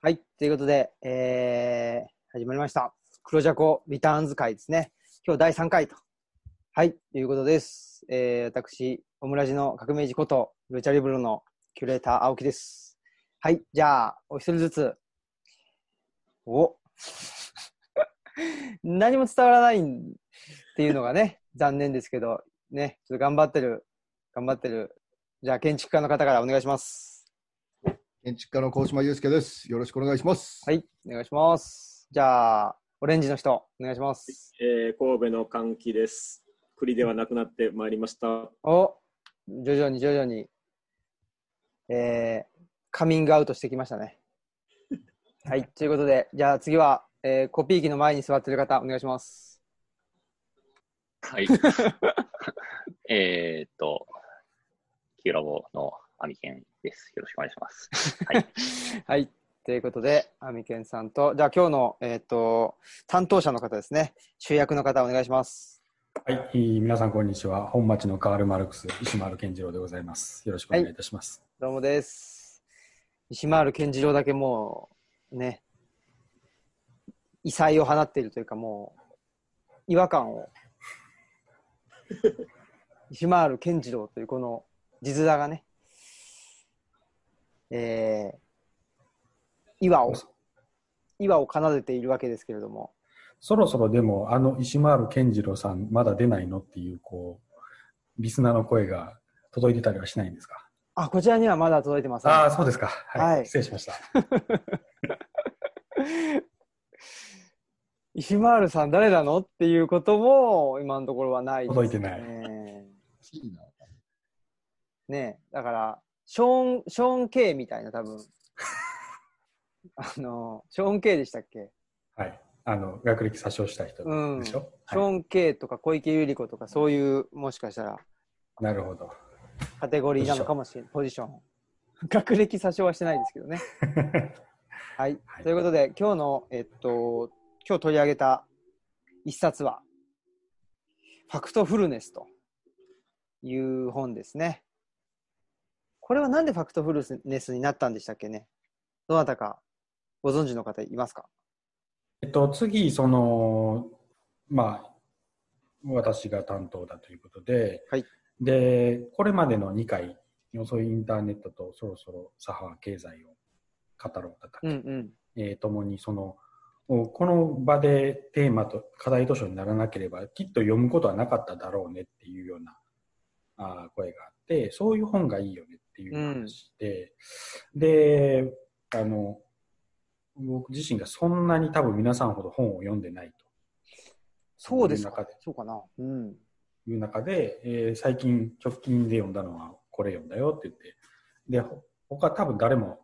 はい。ということで、えー、始まりました。黒ジャコリターンズ会ですね。今日第3回と。はい。ということです。えー、私、オムラジの革命児こと、ルチャリブロのキュレーター、青木です。はい。じゃあ、お一人ずつ。お 何も伝わらないっていうのがね、残念ですけど、ね、ちょっと頑張ってる、頑張ってる。じゃあ、建築家の方からお願いします。建築家の高島祐介です。よろしくお願いします。はい、お願いします。じゃあ、オレンジの人、お願いします。えー神戸の歓喜です。栗ではなくなってまいりました。お徐々に徐々に、えー、カミングアウトしてきましたね。はい、ということで、じゃあ次は、えーコピー機の前に座ってる方、お願いします。はい。えーっと、キュラボのアミケンです。よろしくお願いします。はい。はい、ということで、アミケンさんと、じゃあ今日の、えっ、と、担当者の方ですね、主役の方、お願いします。はい、えー皆さんこんにちは。本町のカール・マルクス、石丸健次郎でございます。よろしくお願いいたします。どうもです。石丸健次郎だけもう、ね、異彩を放っているというか、もう、違和感を。石丸健次郎というこの字面がね、えー、岩を、岩を奏でているわけですけれども、そろそろでも、あの石丸健次郎さん、まだ出ないのっていう、こう、リスナーの声が届いてたりはしないんですか？あ、こちらにはまだ届いてません。ああ、そうですか。はい。はい失礼しました。石丸さん誰なのっていうことも今のところはないです、ね。届いてないねだから、ショーン、ショーン・ケイみたいな多分。あの、ショーン・ケイでしたっけ？はい。あの、学歴詐称した人うん。シでしょ、ョーン・ケイとか小池百合子とかそういう、もしかしたらなるほど。カテゴリーなのかもしれない。ポジション。学歴詐称はしてないですけどね。はい。はいということで、今日の、えっと、今日取り上げた一冊は、ファクトフルネスという本ですね。これはなんでファクトフルネスになったんでしたっけね？どなたかご存知の方いますか？えっと、次、その、まあ、私が担当だということで、はい。で、これまでの2回、そういうインターネットとそろそろ左派経済を語ろうとか、うんうん。えーともにその、この場でテーマと課題図書にならなければ、きっと読むことはなかっただろうねっていうようなあー声があって、そういう本がいいよねっていう話で、で、あの、僕自身がそんなに多分皆さんほど本を読んでないと。そうですかいう中で。そうかな。うん。いう中で、えー最近直近で読んだのはこれ読んだよって言って、で、ほ他多分誰も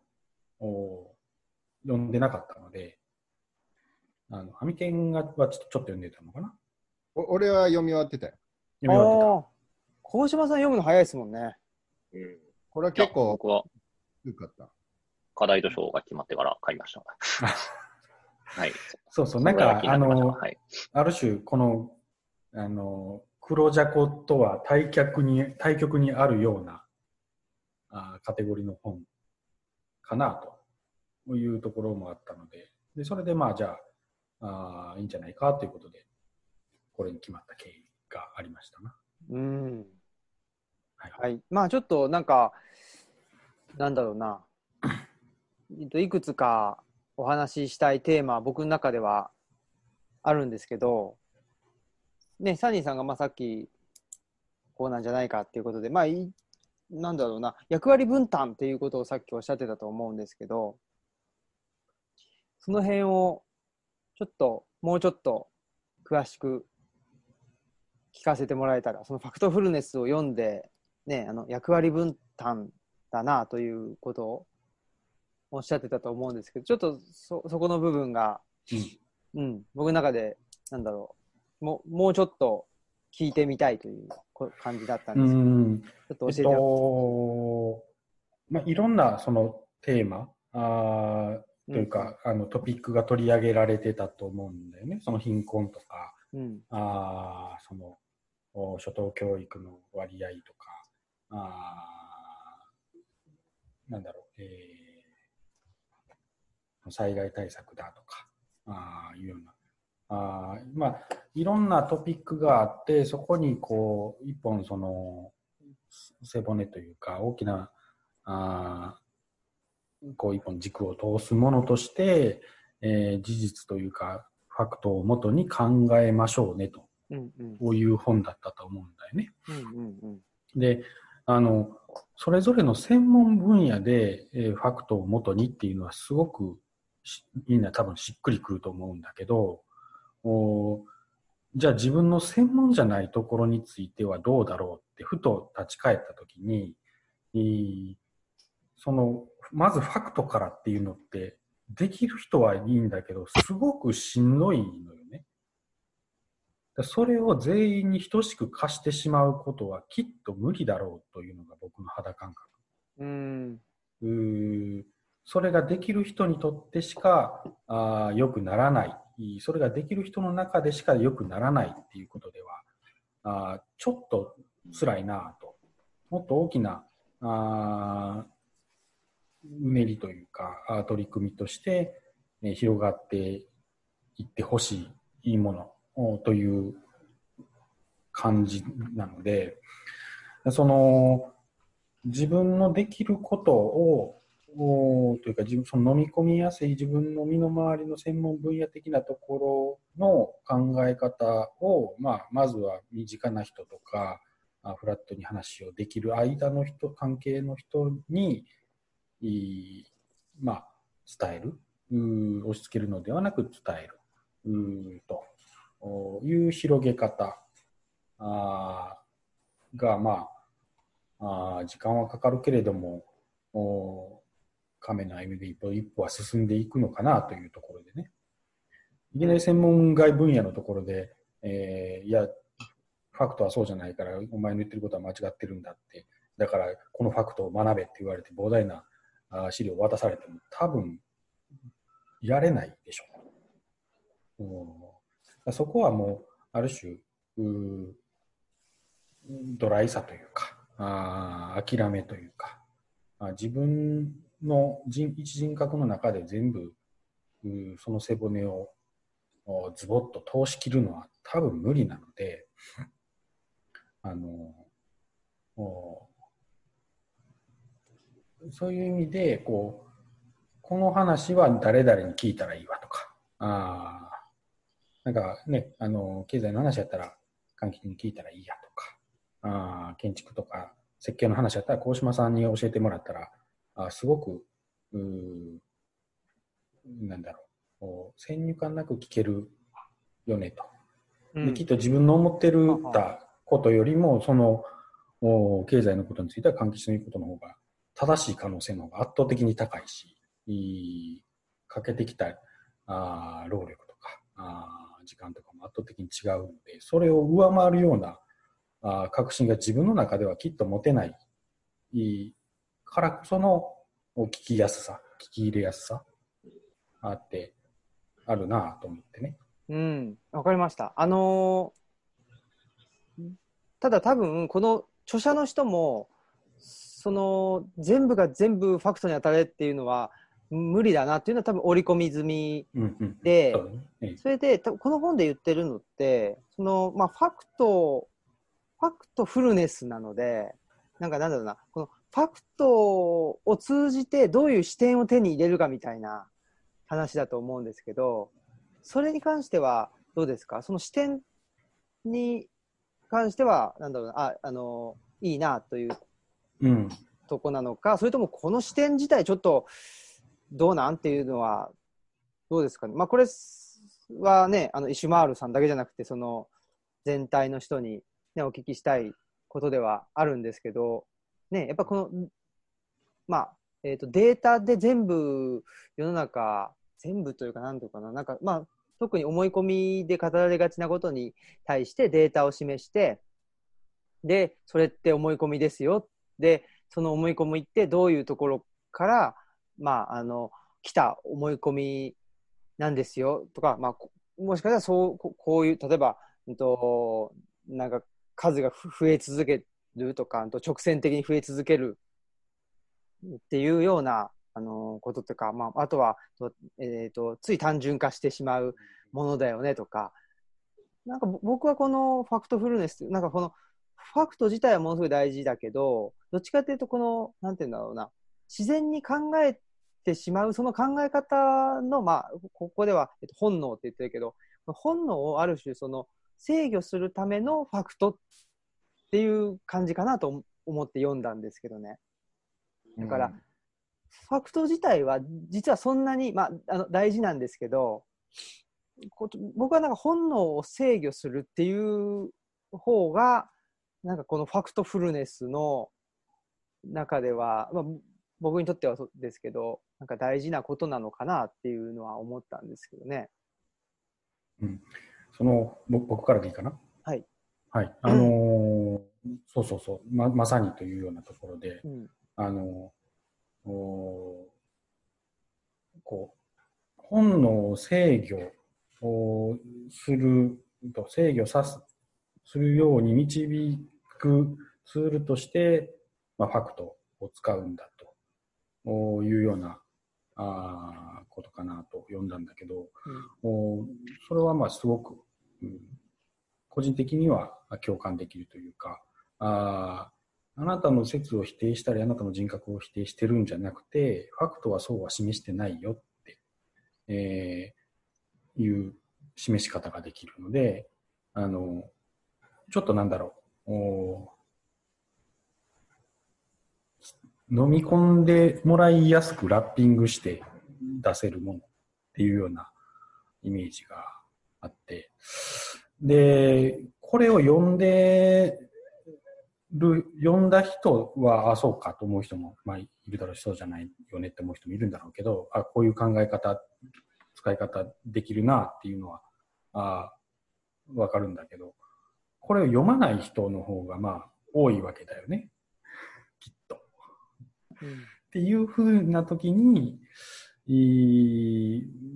お読んでなかったので、あの、アミケンがはちょっとちょっと読んでたのかな？お俺は読み終わってたよ。読み終わってああ。小島さん読むの早いですもんね。うん、これは結構僕はよかった。課題図書が決まってから買いました。はい。た。そうそう、なんか、あの、はい。ある種、この、あの、黒ジャコとは対極に、対極にあるようなあーカテゴリーの本かなというところもあったので、でそれでまあ、じゃああー、いいんじゃないかということで、これに決まった経緯がありましたな。うん。はい。はい。まあちょっとなんか、なんだろうな。いくつかお話ししたいテーマ僕の中ではあるんですけど、ね、サニーさんがまあさっきこうなんじゃないかっていうことで、まあいなんだろうな、役割分担っていうことをさっきおっしゃってたと思うんですけど、その辺をちょっと、もうちょっと詳しく聞かせてもらえたら、そのファクトフルネスを読んで、ね、あの役割分担だなということをおっしゃってたと思うんですけど、ちょっとそそこの部分が、うん、僕の中で、なんだろう、もうもうちょっと聞いてみたいというこ感じだったんうですけど、ん。ちょっと教えてもらってと、まあ、いろんなそのテーマあーといううん。か、あのトピックが取り上げられてたと思うんだよね。その貧困とか、うん、あーそのお初等教育の割合とか、あーなんだろう、え災害対策だとか、ああいうような、あーまあ、いろんなトピックがあって、そこにこう、一本その、背骨というか、大きな、あーこう一本軸を通すものとして、えー事実というか、ファクトをもとに考えましょうねと、うんうん。こういう本だったと思うんだよね。うんうんうん。で、あの、それぞれの専門分野で、えーファクトをもとにっていうのはすごくみんな多分しっくりくると思うんだけど、おじゃあ自分の専門じゃないところについてはどうだろうってふと立ち返ったときに、いいその、まずファクトからっていうのって、できる人はいいんだけど、すごくしんどいのよ。それを全員に等しく貸してしまうことはきっと無理だろうというのが僕の肌感覚。うんうーそれができる人にとってしかあー良くならない。それができる人の中でしか良くならないっていうことでは、あーちょっと辛いなと。もっと大きなあーうねりというか、取り組みとして、えー広がっていってほしいいいものおという感じなので、その自分のできることをおというか自分その飲み込みやすい自分の身の回りの専門分野的なところの考え方を、まあ、まずは身近な人とかフラットに話をできる間の人関係の人にまあ、伝える。押し付けるのではなく伝える。と。いう広げ方あが、まあ、あ時間はかかるけれどもお亀の歩みで一歩一歩は進んでいくのかなというところでねいきなり専門外分野のところで、えーいやファクトはそうじゃないからお前の言ってることは間違ってるんだってだからこのファクトを学べって言われて膨大な資料を渡されても多分やれないでしょう。そこはもうある種うドライさというかあ諦めというかあ自分の人一人格の中で全部うその背骨をおズボッと通し切るのは多分無理なのであのおそういう意味でこうこの話は誰々に聞いたらいいわとかあなんかねあの経済の話やったら換気に聞いたらいいやとかあー建築とか設計の話やったら鴻島さんに教えてもらったらあーすごくうーなんだろうこう先入観なく聞けるよねと。きっと自分の思ってるたことよりも、そのお経済のことについては換気しのことの方が正しい可能性の方が圧倒的に高いし、いいかけてきたあー労力とかあー時間とかも圧倒的に違うので、それを上回るようなあー確信が自分の中ではきっと持てないからこそのお聞きやすさ、聞き入れやすさあって、あるなと思ってね。うん、わかりました。あのーただ多分、この著者の人も、その全部が全部ファクトに当たれっていうのは無理だなっていうのは多分織り込み済みうんうん、うだねええそれでこの本で言ってるのってその、まあ、ファクトファクトフルネスなのでなんかなんだろうなこのファクトを通じてどういう視点を手に入れるかみたいな話だと思うんですけどそれに関してはどうですか？その視点に関してはなんだろうなああのいいなといううん。とこなのかそれともこの視点自体ちょっとどうなん？っていうのはどうですかね、まあ、これはねあのイシュマールさんだけじゃなくてその全体の人に、ね、お聞きしたいことではあるんですけど、ね、やっぱこの、まあえー、とデータで全部世の中全部というか何というかななんか、まあ、特に思い込みで語られがちなことに対してデータを示してでそれって思い込みですよ。でその思い込みってどういうところから、まあ、あの来た思い込みなんですよとか、まあ、もしかしたらそうこういう例えば、うんと、なんか数が増え続けるとかと直線的に増え続けるっていうようなあのこととか、まあ、あとは、えーと、つい単純化してしまうものだよねとか、なんか僕はこのファクトフルネス、なんかこのファクト自体はものすごい大事だけど、どっちかというと、この、なんていうんだろうな、自然に考えててしまう、その考え方の、まあ、ここでは、えっと、本能って言ってるけど、本能をある種、その、制御するためのファクトっていう感じかなと思って読んだんですけどね。だから、うんファクト自体は実はそんなに、まあ、あの大事なんですけど僕はなんか本能を制御するっていう方がなんかこのファクトフルネスの中では、まあ、僕にとってはそうですけどなんか大事なことなのかなっていうのは思ったんですけどね。うん、その僕からでいいかな？はい。はい。あのー、そうそうそうま、まさにというようなところで、うん、あのおこう本能を制御をすると制御さすするように導くツールとして、まあ、ファクトを使うんだというようなあことかなと読んだんだけど、うん、おそれはまあすごく、うん、個人的には共感できるというかああなたの説を否定したり、あなたの人格を否定してるんじゃなくて、ファクトはそうは示してないよって、えー、いう示し方ができるので、あの、ちょっとなんだろう、飲み込んでもらいやすくラッピングして出せるものっていうようなイメージがあって、で、これを読んでる、読んだ人は、あ、そうかと思う人も、まあ、いるだろうし、そうじゃないよねって思う人もいるんだろうけど、あ、こういう考え方、使い方できるなっていうのは、あわかるんだけど、これを読まない人の方が、まあ、多いわけだよね。っ。ていうふうな時に、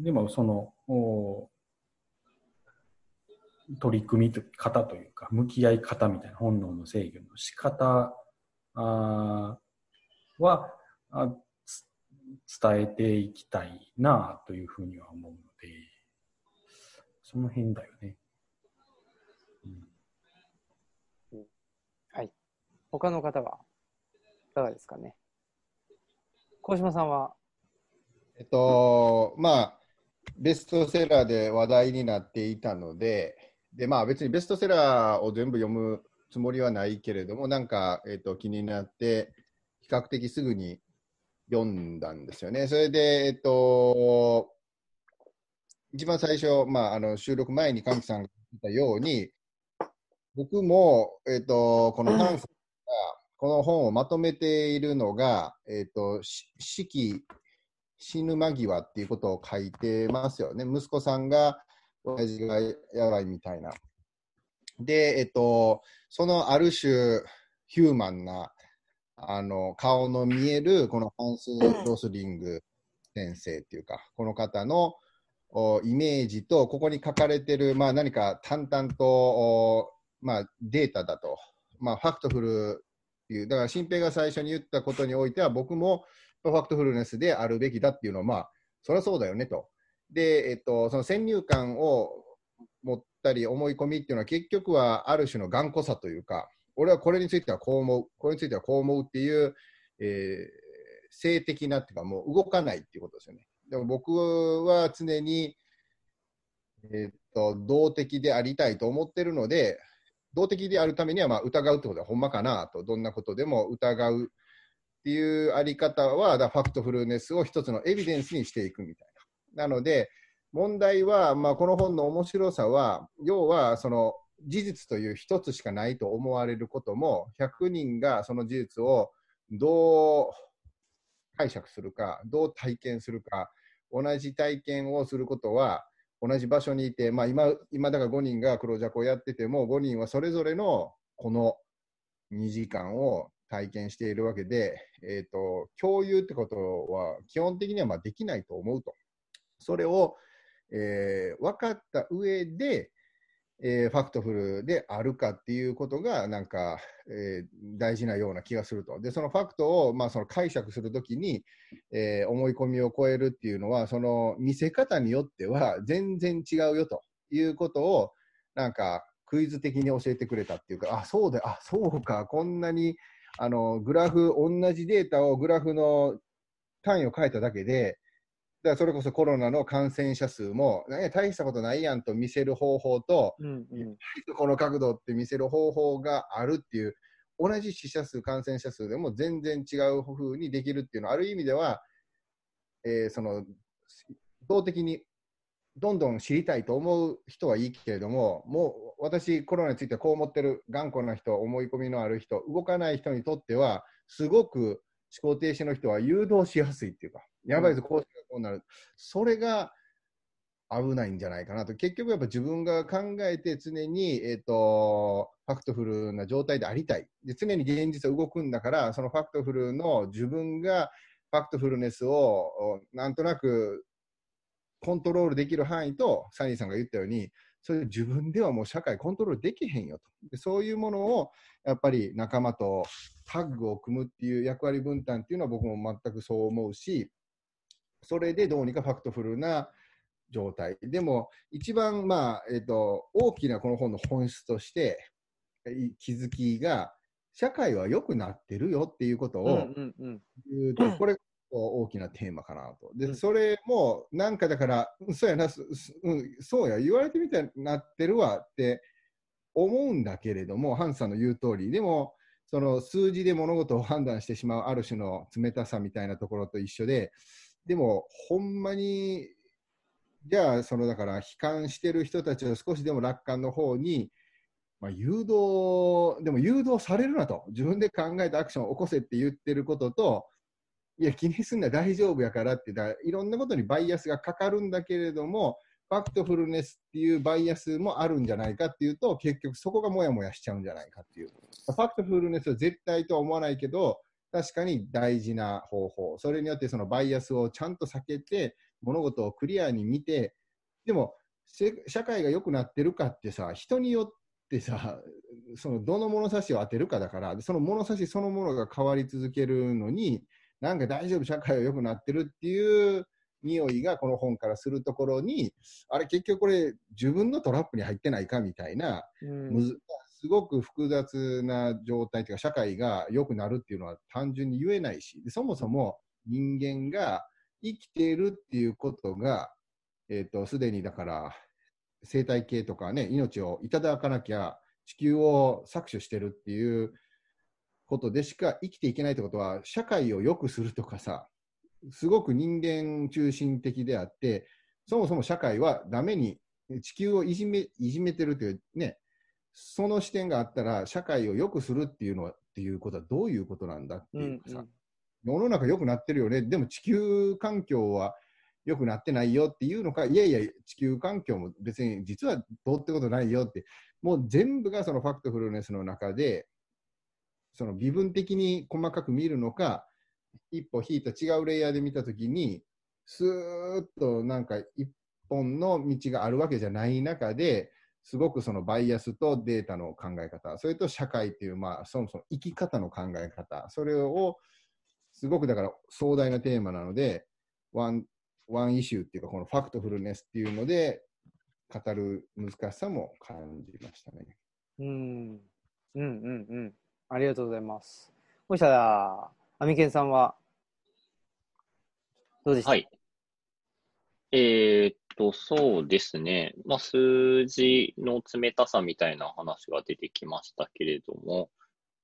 でもその、取り組み方というか、向き合い方みたいな本能の制御の仕方あはあ伝えていきたいなというふうには思うので、その辺だよね。うん、はい。他の方はいかがですかね？小島さんは？えっと、まあ、ベストセラーで話題になっていたので、で、まあ別にベストセラーを全部読むつもりはないけれども、なんか、えっ、と、気になって、比較的すぐに読んだんですよね。それで、えっ、と、一番最初、まあ、あの収録前に神木さんが言ったように、僕も、えっ、と、このパンさんが、この本をまとめているのが、えっ、と、四季死ぬ間際っていうことを書いてますよね。息子さんが親父がやばいみたいな。で、えっと、そのある種、ヒューマンな、あの、顔の見える、このハンス・ロスリング先生っていうか、この方のイメージと、ここに書かれてる、まあ何か淡々と、まあデータだと、まあファクトフルっていう、だから新平が最初に言ったことにおいては、僕もファクトフルネスであるべきだっていうのは、まあ、そりゃそうだよねと。で、えっと、その先入観を持ったり思い込みっていうのは結局はある種の頑固さというか、俺はこれについてはこう思う、これについてはこう思うっていう、えー、性的なっていうかもう動かないっていうことですよね。でも僕は常に、えー、っと、動的でありたいと思ってるので、動的であるためにはまあ疑うってことはほんまかなと、どんなことでも疑うっていうあり方は、だファクトフルネスを一つのエビデンスにしていくみたいな。なので、問題は、まあ、この本の面白さは、要はその事実という一つしかないと思われることも、100人がその事実をどう解釈するか、どう体験するか、同じ体験をすることは、同じ場所にいて、まあ今、今だから5人が黒ジャコをやってても、5人はそれぞれのこの2時間を体験しているわけで、えーと、共有ってことは基本的にはまできないと思うと。それを、えー、分かった上で、えーファクトフルであるかっていうことが、なんか、えー大事なような気がすると。で、そのファクトを、まあ、その解釈するときに、えー思い込みを超えるっていうのは、その見せ方によっては全然違うよということを、なんか、クイズ的に教えてくれたっていうか、あ、そうだ、あ、そうか、こんなに、あの、グラフ、同じデータをグラフの単位を変えただけで、だからそれこそコロナの感染者数も、ね、大したことないやんと見せる方法と、うんうん。この角度って見せる方法があるっていう、同じ死者数、感染者数でも全然違う風にできるっていうのは、ある意味では、えーその、動的にどんどん知りたいと思う人はいいけれども、もう私、コロナについてこう思ってる頑固な人、思い込みのある人、動かない人にとっては、すごく思考停止の人は誘導しやすいっていうか、やばいぞ、こううなる。それが危ないんじゃないかなと。結局やっぱ自分が考えて常に、えっ、と、ファクトフルな状態でありたい。で、常に現実は動くんだから、そのファクトフルの自分がファクトフルネスをなんとなくコントロールできる範囲と、サニーさんが言ったように、それ自分ではもう社会コントロールできへんよと。でそういうものをやっぱり仲間とタッグを組むっていう役割分担っていうのは僕も全くそう思うし、それでどうにかファクトフルな状態。でも、一番、まあ、えっ、と、大きなこの本の本質として、い気づきが、社会は良くなってるよっていうことをうんうんうん言うと、これが大きなテーマかなと。で、うんそれも、なんかだから、うんそうやな、そうや、言われてみたいになってるわって思うんだけれども、ハンさんの言う通り、でも、その数字で物事を判断してしまうある種の冷たさみたいなところと一緒で、でも、ほんまに、じゃあ、そのだから、悲観してる人たちを少しでも楽観の方に、まあ、誘導、でも誘導されるなと、自分で考えたアクションを起こせって言ってることと、いや、気にすんな、大丈夫やからって、だいろんなことにバイアスがかかるんだけれども、ファクトフルネスっていうバイアスもあるんじゃないかっていうと、結局そこがもやもやしちゃうんじゃないかっていう。ファクトフルネスは絶対とは思わないけど、確かに大事な方法。それによってそのバイアスをちゃんと避けて、物事をクリアに見て、でも、せ社会が良くなってるかってさ、人によってさ、そのどの物差しを当てるかだから、でその物差しそのものが変わり続けるのに、なんか大丈夫、社会は良くなってるっていう匂いがこの本からするところに、あれ結局これ自分のトラップに入ってないかみたいな、うんすごく複雑な状態というか、社会が良くなるっていうのは単純に言えないし、そもそも人間が生きているっていうことが、えっ、と、すでにだから、生態系とかね、命をいただかなきゃ地球を搾取してるっていうことでしか生きていけないってことは、社会を良くするとかさ、すごく人間中心的であって、そもそも社会はダメに、地球をいじめいじめてるというね、その視点があったら、社会を良くするっていうのは、っていうことはどういうことなんだってういうんかさ、うん世の中良くなってるよね、でも地球環境は良くなってないよっていうのか、いやいや、地球環境も別に実はどうってことないよって、もう全部がそのファクトフルネスの中で、その微分的に細かく見るのか、一歩引いた違うレイヤーで見たときに、スーッとなんか一本の道があるわけじゃない中で、すごくそのバイアスとデータの考え方、それと社会っていう、まあ、そもそも生き方の考え方、それをすごくだから壮大なテーマなので、ワン、ワンイシューっていうか、このファクトフルネスっていうので、語る難しさも感じましたね。うんうんうんうん。ありがとうございます。そしたら、アミケンさんは、どうでした？はい。えーっと、そうですね。まあ、数字の冷たさみたいな話が出てきましたけれども、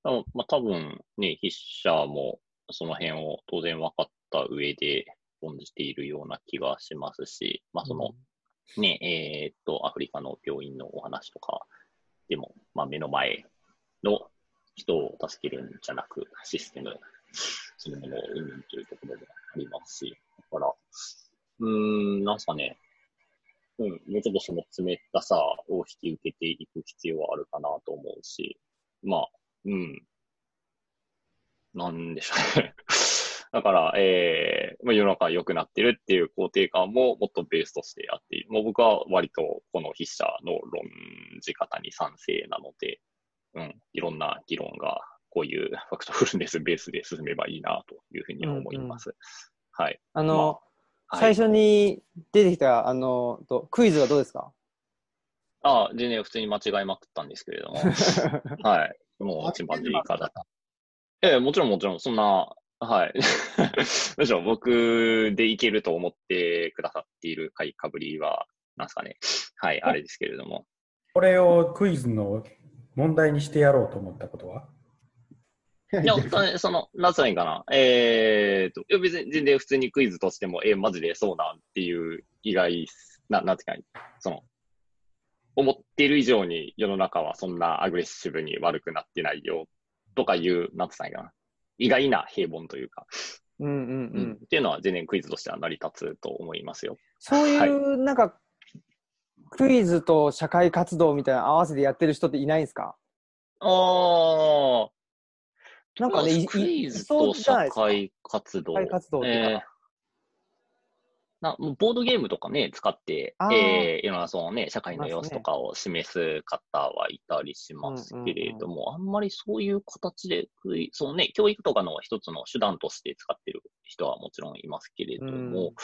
あまあ、多分ね、筆者もその辺を当然分かった上で論じているような気がしますし、まあ、その、ね、えーっと、アフリカの病院のお話とかでも、まあ、目の前の人を助けるんじゃなく、システムそのものを生むというところもありますし、だから、うーん、なんすかね、うん、もうちょっとその冷たさを引き受けていく必要はあるかなと思うし、まあ、うん、なんでしょうね。だから、えーまあ、世の中が良くなってるっていう肯定感ももっとベースとしてあって、もう僕は割とこの筆者の論じ方に賛成なので、うん、いろんな議論がこういうファクトフルネスベースで進めばいいなというふうに思います。はい。あの、はい最初に出てきた、あの、とクイズはどうですか？ああ、全然普通に間違いまくったんですけれども、はい。もうチンパンジー化だった。ええ、もちろんもちろん、そんな、はい。むしろ僕でいけると思ってくださっている買いかぶりは、なんですかね。はい、あれですけれども。これをクイズの問題にしてやろうと思ったことは？いや、そその、なんつったらいかな。えーと、いや別に全然普通にクイズとしても、えマジでそうなんっていう意外、な、なんていうか、その、思っている以上に世の中はそんなアグレッシブに悪くなってないよ、とかいう、なんつったらいかな。意外な平凡というか、うんうんううんん。っていうのは全然クイズとしては成り立つと思いますよ。そういう、なんか、クイズと社会活動みたいなの合わせてやってる人っていないんですか？ああ。なんかねクイズと社会活動。社会活動っていうか。えー。なもうボードゲームとかね、使ってえーいろんなそのね、社会の様子とかを示す方はいたりしますけれども、あんまりそういう形でクイ、そのね、教育とかの一つの手段として使ってる人はもちろんいますけれども、うん。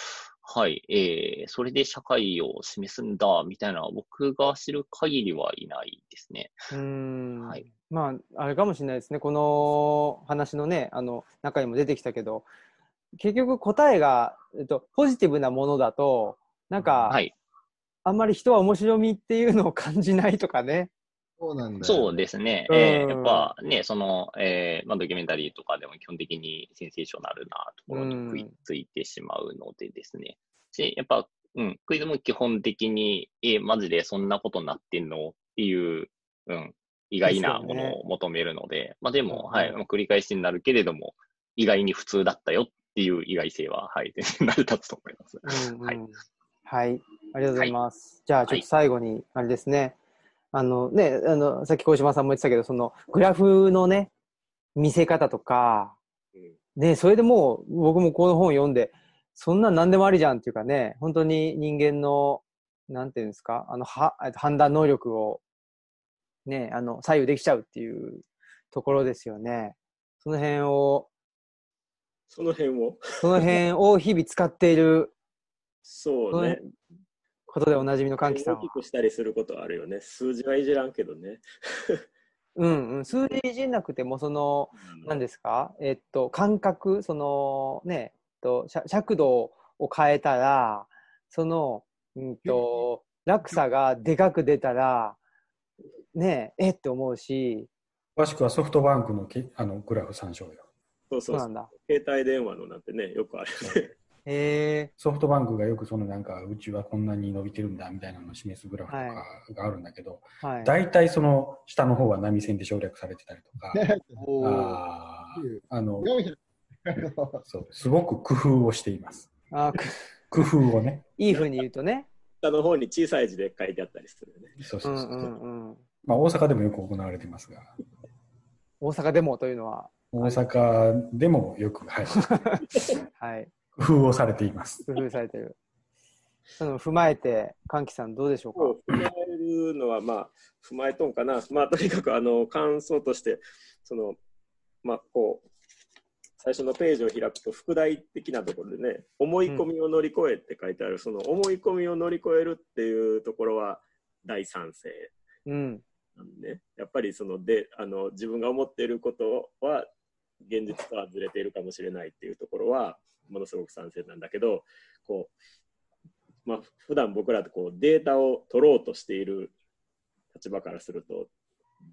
はい、えー、それで社会を示すんだ、みたいな僕が知る限りはいないですね。うーん。はいまあ、あれかもしれないですね。この話のね、あの、中にも出てきたけど、結局答えが、えっと、ポジティブなものだと、なんか、はい。あんまり人は面白みっていうのを感じないとかね。そうなんだよ。そうですね。うんえーやっぱね、その、えーまあ、ドキュメンタリーとかでも基本的にセンセーショナルなところに食いついてしまうのでですね。で、やっぱ、うん、クイズも基本的に、えーマジでそんなことなってんの？っていう、うん、意外なものを求めるので、まあでも、うんはい、まあ繰り返しになるけれども、意外に普通だったよっていう意外性は、はい、全 然成り立つと思います。うんうんはい。はい。ありがとうございます。じゃあ、ちょっと最後に、あれですね。あのね、あの、さっき小島さんも言ってたけど、その、グラフのね、見せ方とか、うんね、それでもう、僕もこの本読んで、そんなん何でもありじゃんっていうかね、本当に人間の、なんていうんですか、あの、は、えっと判断能力を、ね、あの、左右できちゃうっていうところですよね。その辺を、その辺を？その辺を日々使っている、そうね。ことでおなじみの歓喜さんは大き。くしたりすることはあるよね。数字はいじらんけどね。うんうん、数字いじんなくても、その、何ですか？えっと、感覚、その、ね、えっと、しゃ尺度を変えたら、その、うんと、落差がでかく出たら、ねえ、えって思うし、詳しくはソフトバンクのけあのグラフ参照よ。そうそううそう。そなんだ。携帯電話のなんてね、よくある よえソフトバンクがよくそのなんかうちはこんなに伸びてるんだみたいなのを示すグラフとかがあるんだけど、はい。大体その下の方は波線で省略されてたりとか、あーあの400そうすごく工夫をしています。あく工夫をね。いいふうに言うとね。下の方に小さい字で書いてあったりするよね。うそうそうそう。んうんうん。まあ大阪でもよく行われていますが、大阪でもというのは、大阪でもよく、はい、はい。工夫をされています。工夫されてる。その踏まえて、歓喜さんどうでしょうか？を踏まえるのは、まあ、踏まえとんかな。まあ、とにかく、あの、感想として、その、まあ、こう、最初のページを開くと、副題的なところでね、思い込みを乗り越えって書いてある、その思い込みを乗り越えるっていうところは大賛成うん。なんで、ね、やっぱりそのであの自分が思っていることは現実とはずれているかもしれないっていうところはものすごく賛成なんだけどこう、まあ普段僕らってこうデータを取ろうとしている立場からすると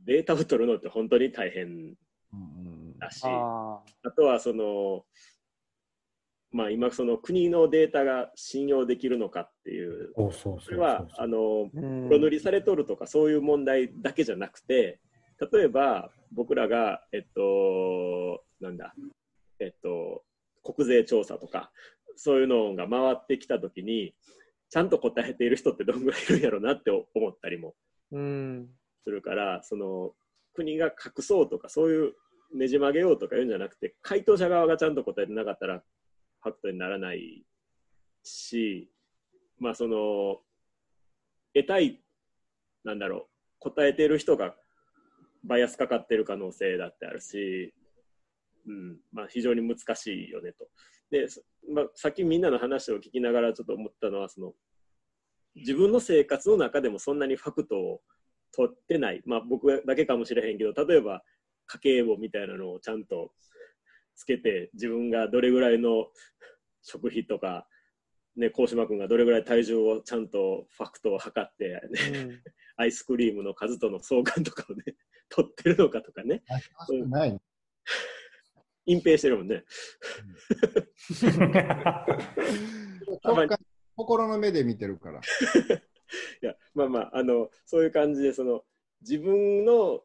データを取るのって本当に大変だしああとはそのまあ今その国のデータが信用できるのかっていうそれはあの黒塗りされとるとかそういう問題だけじゃなくて例えば僕らがえっとなんだえっと国税調査とかそういうのが回ってきた時にちゃんと答えている人ってどんぐらいいるんやろうなって 思ったりもうん。するからその国が隠そうとかそういうねじ曲げようとか言うんじゃなくて、回答者側がちゃんと答えてなかったら、ファクトにならないし、まあその、得たい、なんだろう、答えてる人がバイアスかかってる可能性だってあるし、うん、まあ非常に難しいよねと。で、まあ、さっきみんなの話を聞きながらちょっと思ったのは、その、自分の生活の中でもそんなにファクトを取ってない、まあ僕だけかもしれへんけど、例えば家計簿みたいなのをちゃんとつけて、自分がどれぐらいの食費とか、ね、高島君がどれぐらい体重をちゃんとファクトを測って、ねうん アイスクリームの数との相関とかをね、取ってるのかとかね、ない。隠蔽してるもんね。たまに直感心の目で見てるから。いや、まあまあ、あの、そういう感じで、その、自分の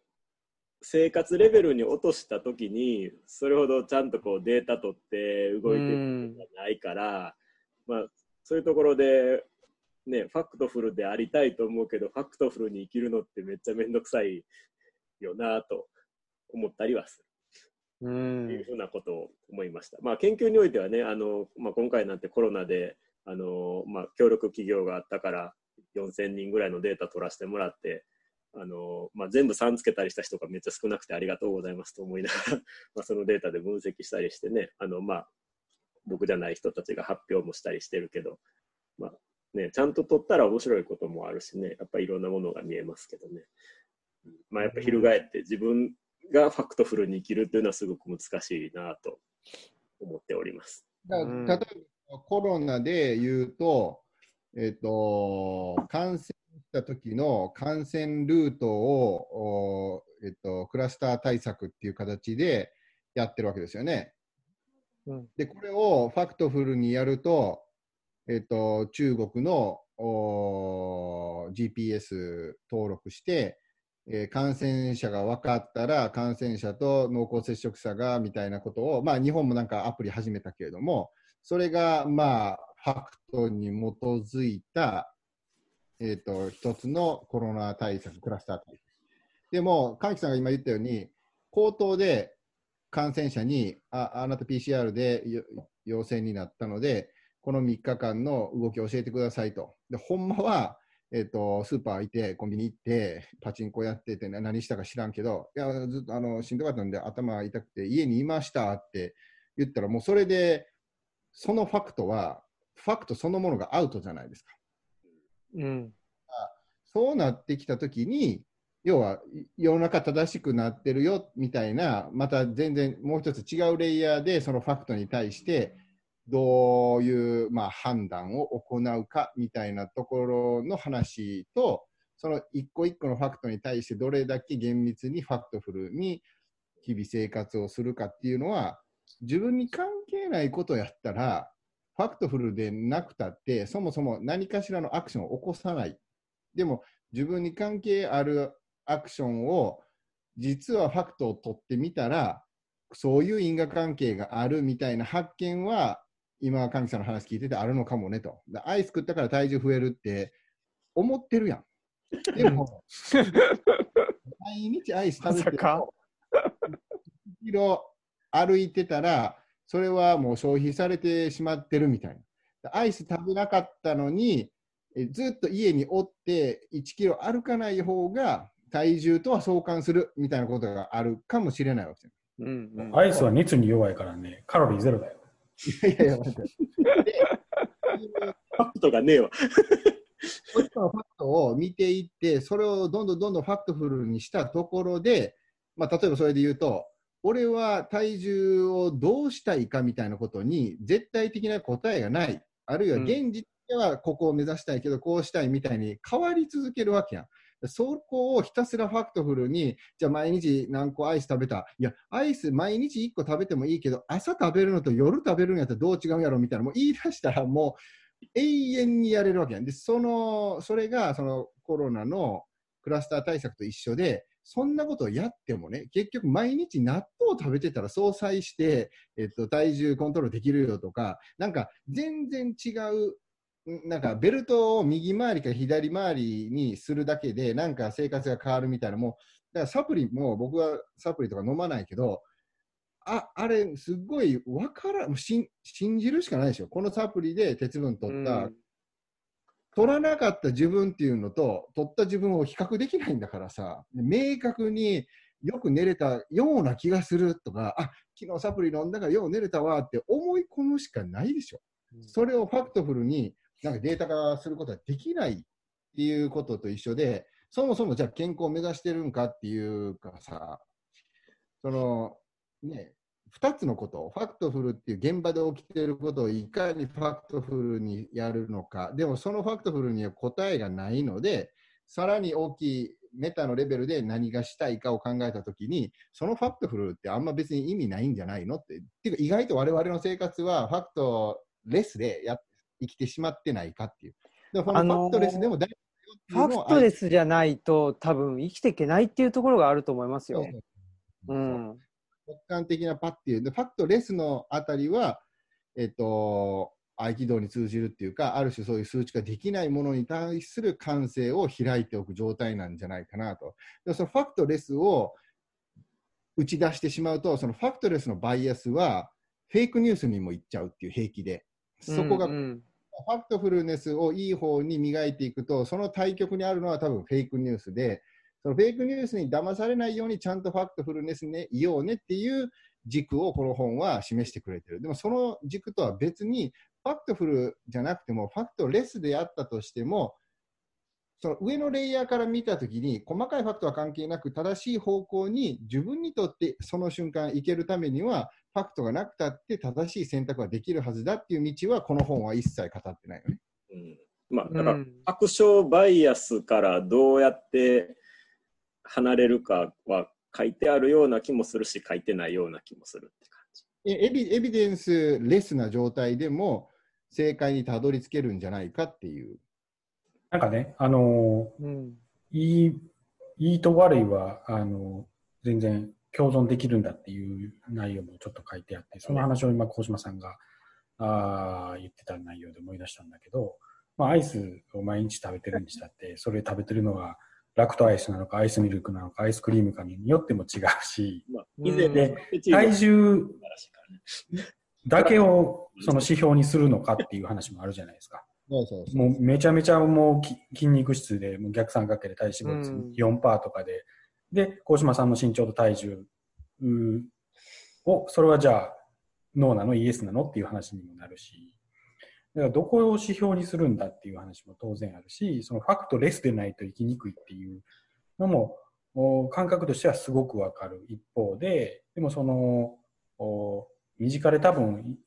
生活レベルに落としたときに、それほどちゃんとこうデータ取って動いてることがないから、まあ、そういうところで、ね、ファクトフルでありたいと思うけど、ファクトフルに生きるのってめっちゃめんどくさいよなと思ったりはすう。る。というんふうなことを思いました。まあ、研究においてはね、あの、まあ、今回なんてコロナで、あの、まあ、協力企業があったから、4000人ぐらいのデータ取らせてもらって、あの、まあ、全部3つけたりした人がめっちゃ少なくてありがとうございますと思いながら、まあ、そのデータで分析したりしてね、あの、まあ、僕じゃない人たちが発表もしたりしてるけど、まあ、ね、ちゃんと取ったら面白いこともあるしね、やっぱりいろんなものが見えますけどね。まあ、やっぱ翻って自分がファクトフルに生きるっていうのはすごく難しいなと思っております。だ例えばコロナで言うと、えっ、と、感染した時の感染ルートを、おえっ、と、クラスター対策っていう形でやってるわけですよね。うんで、これをファクトフルにやると、えっ、と、中国のお GPS 登録して、えー感染者が分かったら、感染者と濃厚接触者がみたいなことを、まあ、日本もなんかアプリ始めたけれども、それが、まあ、ファクトに基づいた、えっ、と、一つのコロナ対策、クラスター対策。でも、神木さんが今言ったように、口頭で感染者に、あ、あなた PCR で陽性になったので、この3日間の動きを教えてくださいと。で、ほんまは、えっ、と、スーパー行って、コンビニ行って、パチンコやってて、何したか知らんけど、いや、ずっとあのしんどかったんで頭痛くて、家にいましたって言ったら、もうそれで、そのファクトは、ファクトそのものがアウトじゃないですか。うん。そうなってきたときに、要は世の中正しくなってるよみたいな、また全然もう一つ違うレイヤーで、そのファクトに対して、どういう、まあ、判断を行うかみたいなところの話と、その一個一個のファクトに対してどれだけ厳密にファクトフルに日々生活をするかっていうのは、自分に関係ないことやったら、ファクトフルでなくたって、そもそも何かしらのアクションを起こさない。でも、自分に関係あるアクションを、実はファクトを取ってみたら、そういう因果関係があるみたいな発見は、今、神木さんの話聞いててあるのかもねと。でアイス食ったから体重増えるって思ってるやん。でも、毎日アイス食べてまさかも、1キロ歩いてたら、それはもう消費されてしまってるみたいな。アイス食べなかったのに、えずっと家におって1キロ歩かない方が体重とは相関するみたいなことがあるかもしれないわけうん。うん。アイスは熱に弱いからね、カロリーゼロだよ。いやいや、待って。で ファクトがねえわ。いったファクトを見ていって、それをどんどんどんどんファクトフルにしたところで、まあ、例えばそれで言うと、俺は体重をどうしたいかみたいなことに絶対的な答えがない。あるいはうん現実ではここを目指したいけど、こうしたいみたいに変わり続けるわけやん。そこをひたすらファクトフルに、じゃあ毎日何個アイス食べた？いや、アイス毎日1個食べてもいいけど、朝食べるのと夜食べるのやったらどう違うんやろみたいな、もう言い出したらもう永遠にやれるわけやん。で、その、それがそのコロナのクラスター対策と一緒で、そんなことをやってもね、結局毎日納豆を食べてたら相殺して、えっと、体重コントロールできるよとか、なんか全然違う、なんかベルトを右回りか左回りにするだけで、なんか生活が変わるみたいな、もう、だからサプリも僕はサプリとか飲まないけど、ああれ、すごいわからんもうしん、信じるしかないでしょ。このサプリで鉄分取った、うん取らなかった自分っていうのと、取った自分を比較できないんだからさ、明確によく寝れたような気がするとか、あ昨日サプリ飲んだからよう寝れたわって思い込むしかないでしょ。それをファクトフルになんかデータ化することはできないっていうことと一緒で、そもそもじゃあ健康を目指してるんかっていうかさ、そのね、2つのこと、ファクトフルっていう現場で起きていることをいかにファクトフルにやるのか、でもそのファクトフルには答えがないので、さらに大きいメタのレベルで何がしたいかを考えたときに、そのファクトフルってあんま別に意味ないんじゃないのって。っていうか意外と我々の生活はファクトレスでや生きてしまってないかっていう。でのファクトレスでも大丈夫ファクトレスじゃないと多分生きていけないっていうところがあると思いますよ。そううん。直感的なパッていう。で、ファクトレスのあたりは、えっと、合気道に通じるっていうか、ある種そういう数値化できないものに対する感性を開いておく状態なんじゃないかなと。でそのファクトレスを打ち出してしまうと、そのファクトレスのバイアスは、フェイクニュースにも行っちゃうっていう平気で。そこが、うんうんファクトフルネスをいい方に磨いていくと、その対極にあるのは多分フェイクニュースで、そのフェイクニュースに騙されないようにちゃんとファクトフルネスね、いようねっていう軸をこの本は示してくれてる。でもその軸とは別に、ファクトフルじゃなくても、ファクトレスであったとしても、その上のレイヤーから見たときに、細かいファクトは関係なく、正しい方向に自分にとってその瞬間行けるためには、ファクトがなくたって正しい選択はできるはずだっていう道は、この本は一切語ってないよね。うんまあ、だから、ん確証バイアスからどうやって離れるかは書いてあるような気もするし、書いてないような気もするって感じ。えエビエビデンスレスな状態でも正解にたどり着けるんじゃないかっていう。なんかね、あのうんいい、いいと悪いは、あの、全然共存できるんだっていう内容もちょっと書いてあって、その話を今、小島さんが、あー言ってた内容で思い出したんだけど、まあ、アイスを毎日食べてるにしたって、それ食べてるのが、ラクトアイスなのか、アイスミルクなのか、アイスクリームかによっても違うし、まあ、うん以前ので体重だけをその指標にするのかっていう話もあるじゃないですか。もうめちゃめちゃもうき筋肉質で、もう逆三角形で体脂肪率うん4%とかで、で、高島さんの身長と体重を、それはじゃあ、ノーなの、イエスなの？っていう話にもなるし、だからどこを指標にするんだっていう話も当然あるし、そのファクトレスでないと生きにくいっていうのも、お感覚としてはすごくわかる。一方で、でもその、お身近で多分、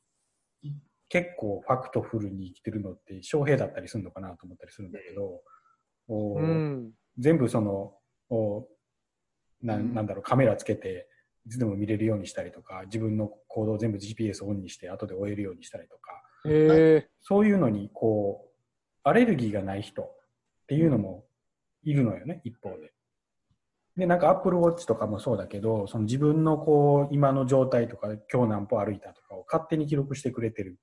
い結構ファクトフルに生きてるのって翔平だったりするのかなと思ったりするんだけど、おうん。全部そのおなうん。なんだろうカメラつけていつでも見れるようにしたりとか自分の行動を全部 GPS オンにして後で追えるようにしたりとかへえそういうのにこうアレルギーがない人っていうのもいるのよね一方で。でなんか Apple Watch とかもそうだけどその自分のこう今の状態とか今日何歩歩いたとかを勝手に記録してくれてる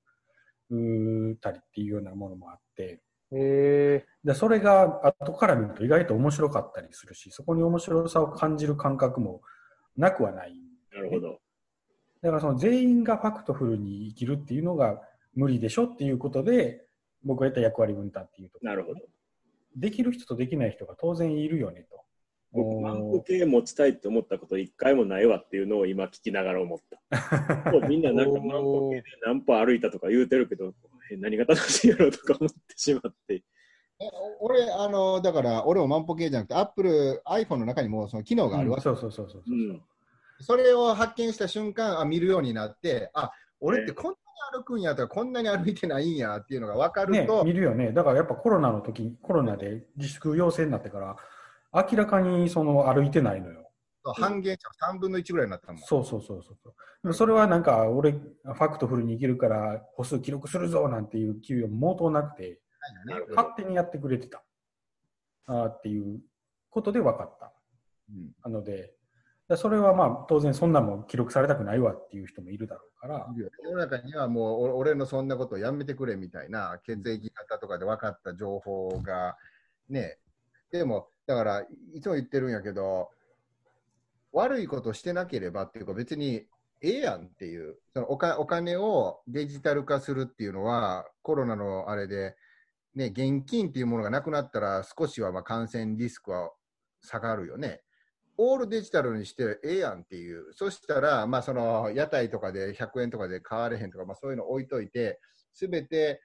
うーたりっていうようなものもあって。でそれが後から見ると意外と面白かったりするしそこに面白さを感じる感覚もなくはないなるほど。だからその全員が factful に生きるっていうのが無理でしょっていうことで僕が言った役割分担っていうところなるほど。できる人とできない人が当然いるよねと。僕、万お歩計持ちたいって思ったこと一回もないわっていうのを今聞きながら思った。もうみんななんか万歩計で 何歩歩いたとか言うてるけど、え何が楽しいやろとか思ってしまって。俺、あの、だから、俺も万歩計じゃなくて、Apple、iPhone の中にもその機能があるわけ、そうそうそうそうそう。うん。それを発見した瞬間、あ、見るようになって、あ、俺ってこん歩くんやとか、こんなに歩いてないんやっていうのが分かるねと、、見るよね。だからやっぱコロナの時コロナで自粛要請になってから明らかにその歩いてないのよ。半減者3分の1ぐらいになったもん。そうそうそうそう。でもそれはなんか、俺、ファクトフルに生きるから歩数記録するぞなんていう気は毛頭なくて、なるほど勝手にやってくれてた。あーっていうことで分かった。うんなので、だそれはまあ当然そんなもん記録されたくないわっていう人もいるだろうから、世の中にはもう俺のそんなことやめてくれみたいな血液型とかで分かった情報がね。でもだからいつも言ってるんやけど悪いことしてなければっていうか別にええやんっていう、そのおかお金をデジタル化するっていうのは、コロナのあれで、ね、現金っていうものがなくなったら、少しはまあ感染リスクは下がるよね。オールデジタルにしてええやんっていう、そしたら、まあ、その屋台とかで100円とかで買われへんとか、まあ、そういうの置いといて、すべて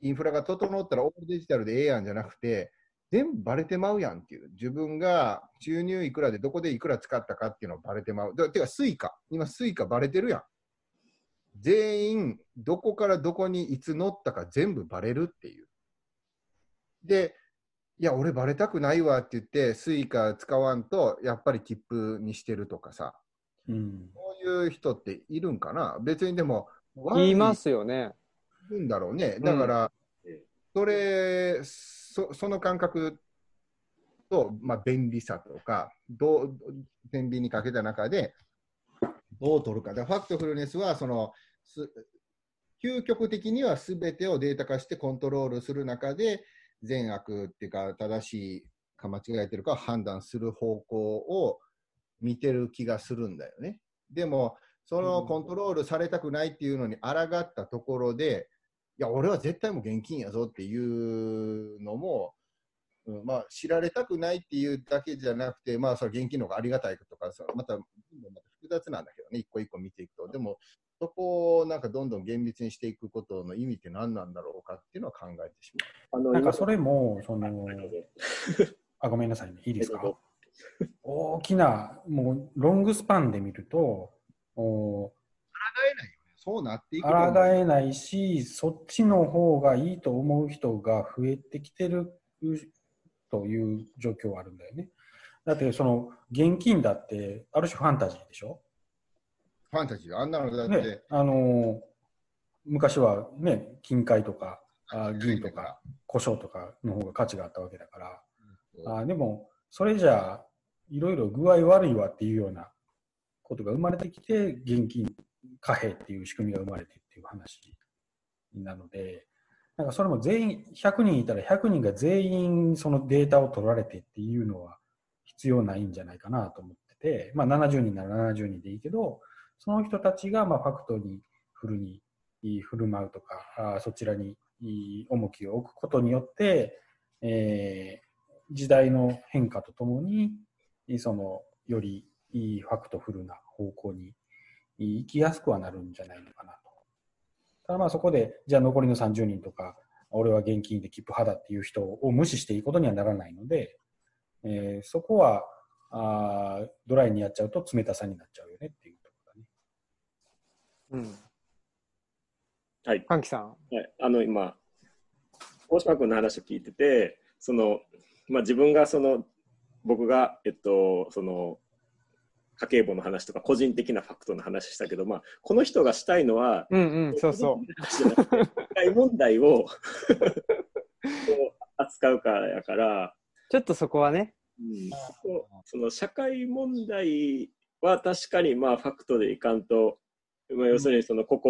インフラが整ったらオールデジタルでええやんじゃなくて、全部バレてまうやんっていう、自分が収入いくらでどこでいくら使ったかっていうのをバレてまう。だてか、スイカ、今、スイカバレてるやん。全員、どこからどこにいつ乗ったか全部バレるっていう。で、いや、俺バレたくないわって言って、スイカ使わんと、やっぱり切符にしてるとかさ、うん。そういう人っているんかな？別にでも、言いますよね。いるんだろうね。だから、うんそれそ、その感覚と、まあ、便利さとか、どう、天秤にかけた中で、どう取るか。だからファクトフルネスは、その、す究極的には全てをデータ化してコントロールする中で、善悪っていうか、正しいか間違えてるか判断する方向を見てる気がするんだよね。でも、そのコントロールされたくないっていうのに抗ったところで、いや、俺は絶対もう現金やぞっていうのも、うんまあ、知られたくないっていうだけじゃなくて、まあ、それ現金の方がありがたいとかさ、また、また複雑なんだけどね、一個一個見ていくと。でも、そこをなんかどんどん厳密にしていくことの意味って何なんだろうかっていうのは考えてしまう。あのなんかそれも、その、あ、ごめんなさいね。いいですか？大きな、もう、ロングスパンで見ると、おそうなっていく抗えないし、そっちの方がいいと思う人が増えてきてるという状況はあるんだよね。だって、その、現金だって、ある種ファンタジーでしょ？ファンタジー。あんなのだって、ね、あのー昔はね、金塊とか、あ銀とか、胡椒とかの方が価値があったわけだから、あでも、それじゃあ、いろいろ具合悪いわっていうようなことが生まれてきて、現金貨幣っていう仕組みが生まれてっていう話なので、なんかそれも全員、100人いたら100人が全員そのデータを取られてっていうのは必要ないんじゃないかなと思ってて、まあ70人なら70人でいいけど、その人たちがまあファクトにフルに振る舞うとか、あそちらに重きを置くことによって、えー時代の変化とともに、そのよりいい factful な方向に行きやすくはなるんじゃないのかな。ただまあそこで、じゃあ残りの30人とか、俺は現金で切符派だっていう人を無視していいことにはならないので、えーそこはあードライにやっちゃうと冷たさになっちゃうよねっていうところだね。うん。はい。歓喜さん。はい、あの今、大島君の話を聞いてて、そのまあ、自分がその僕が、えっと、その家計簿の話とか個人的なファクトの話したけど、まあ、この人がしたいのは、うんうん、そうそう。う。社会問題を扱うからやから、ちょっとそこはね。うん、その社会問題は確かにまあファクトでいかんと、まあ、要するにその個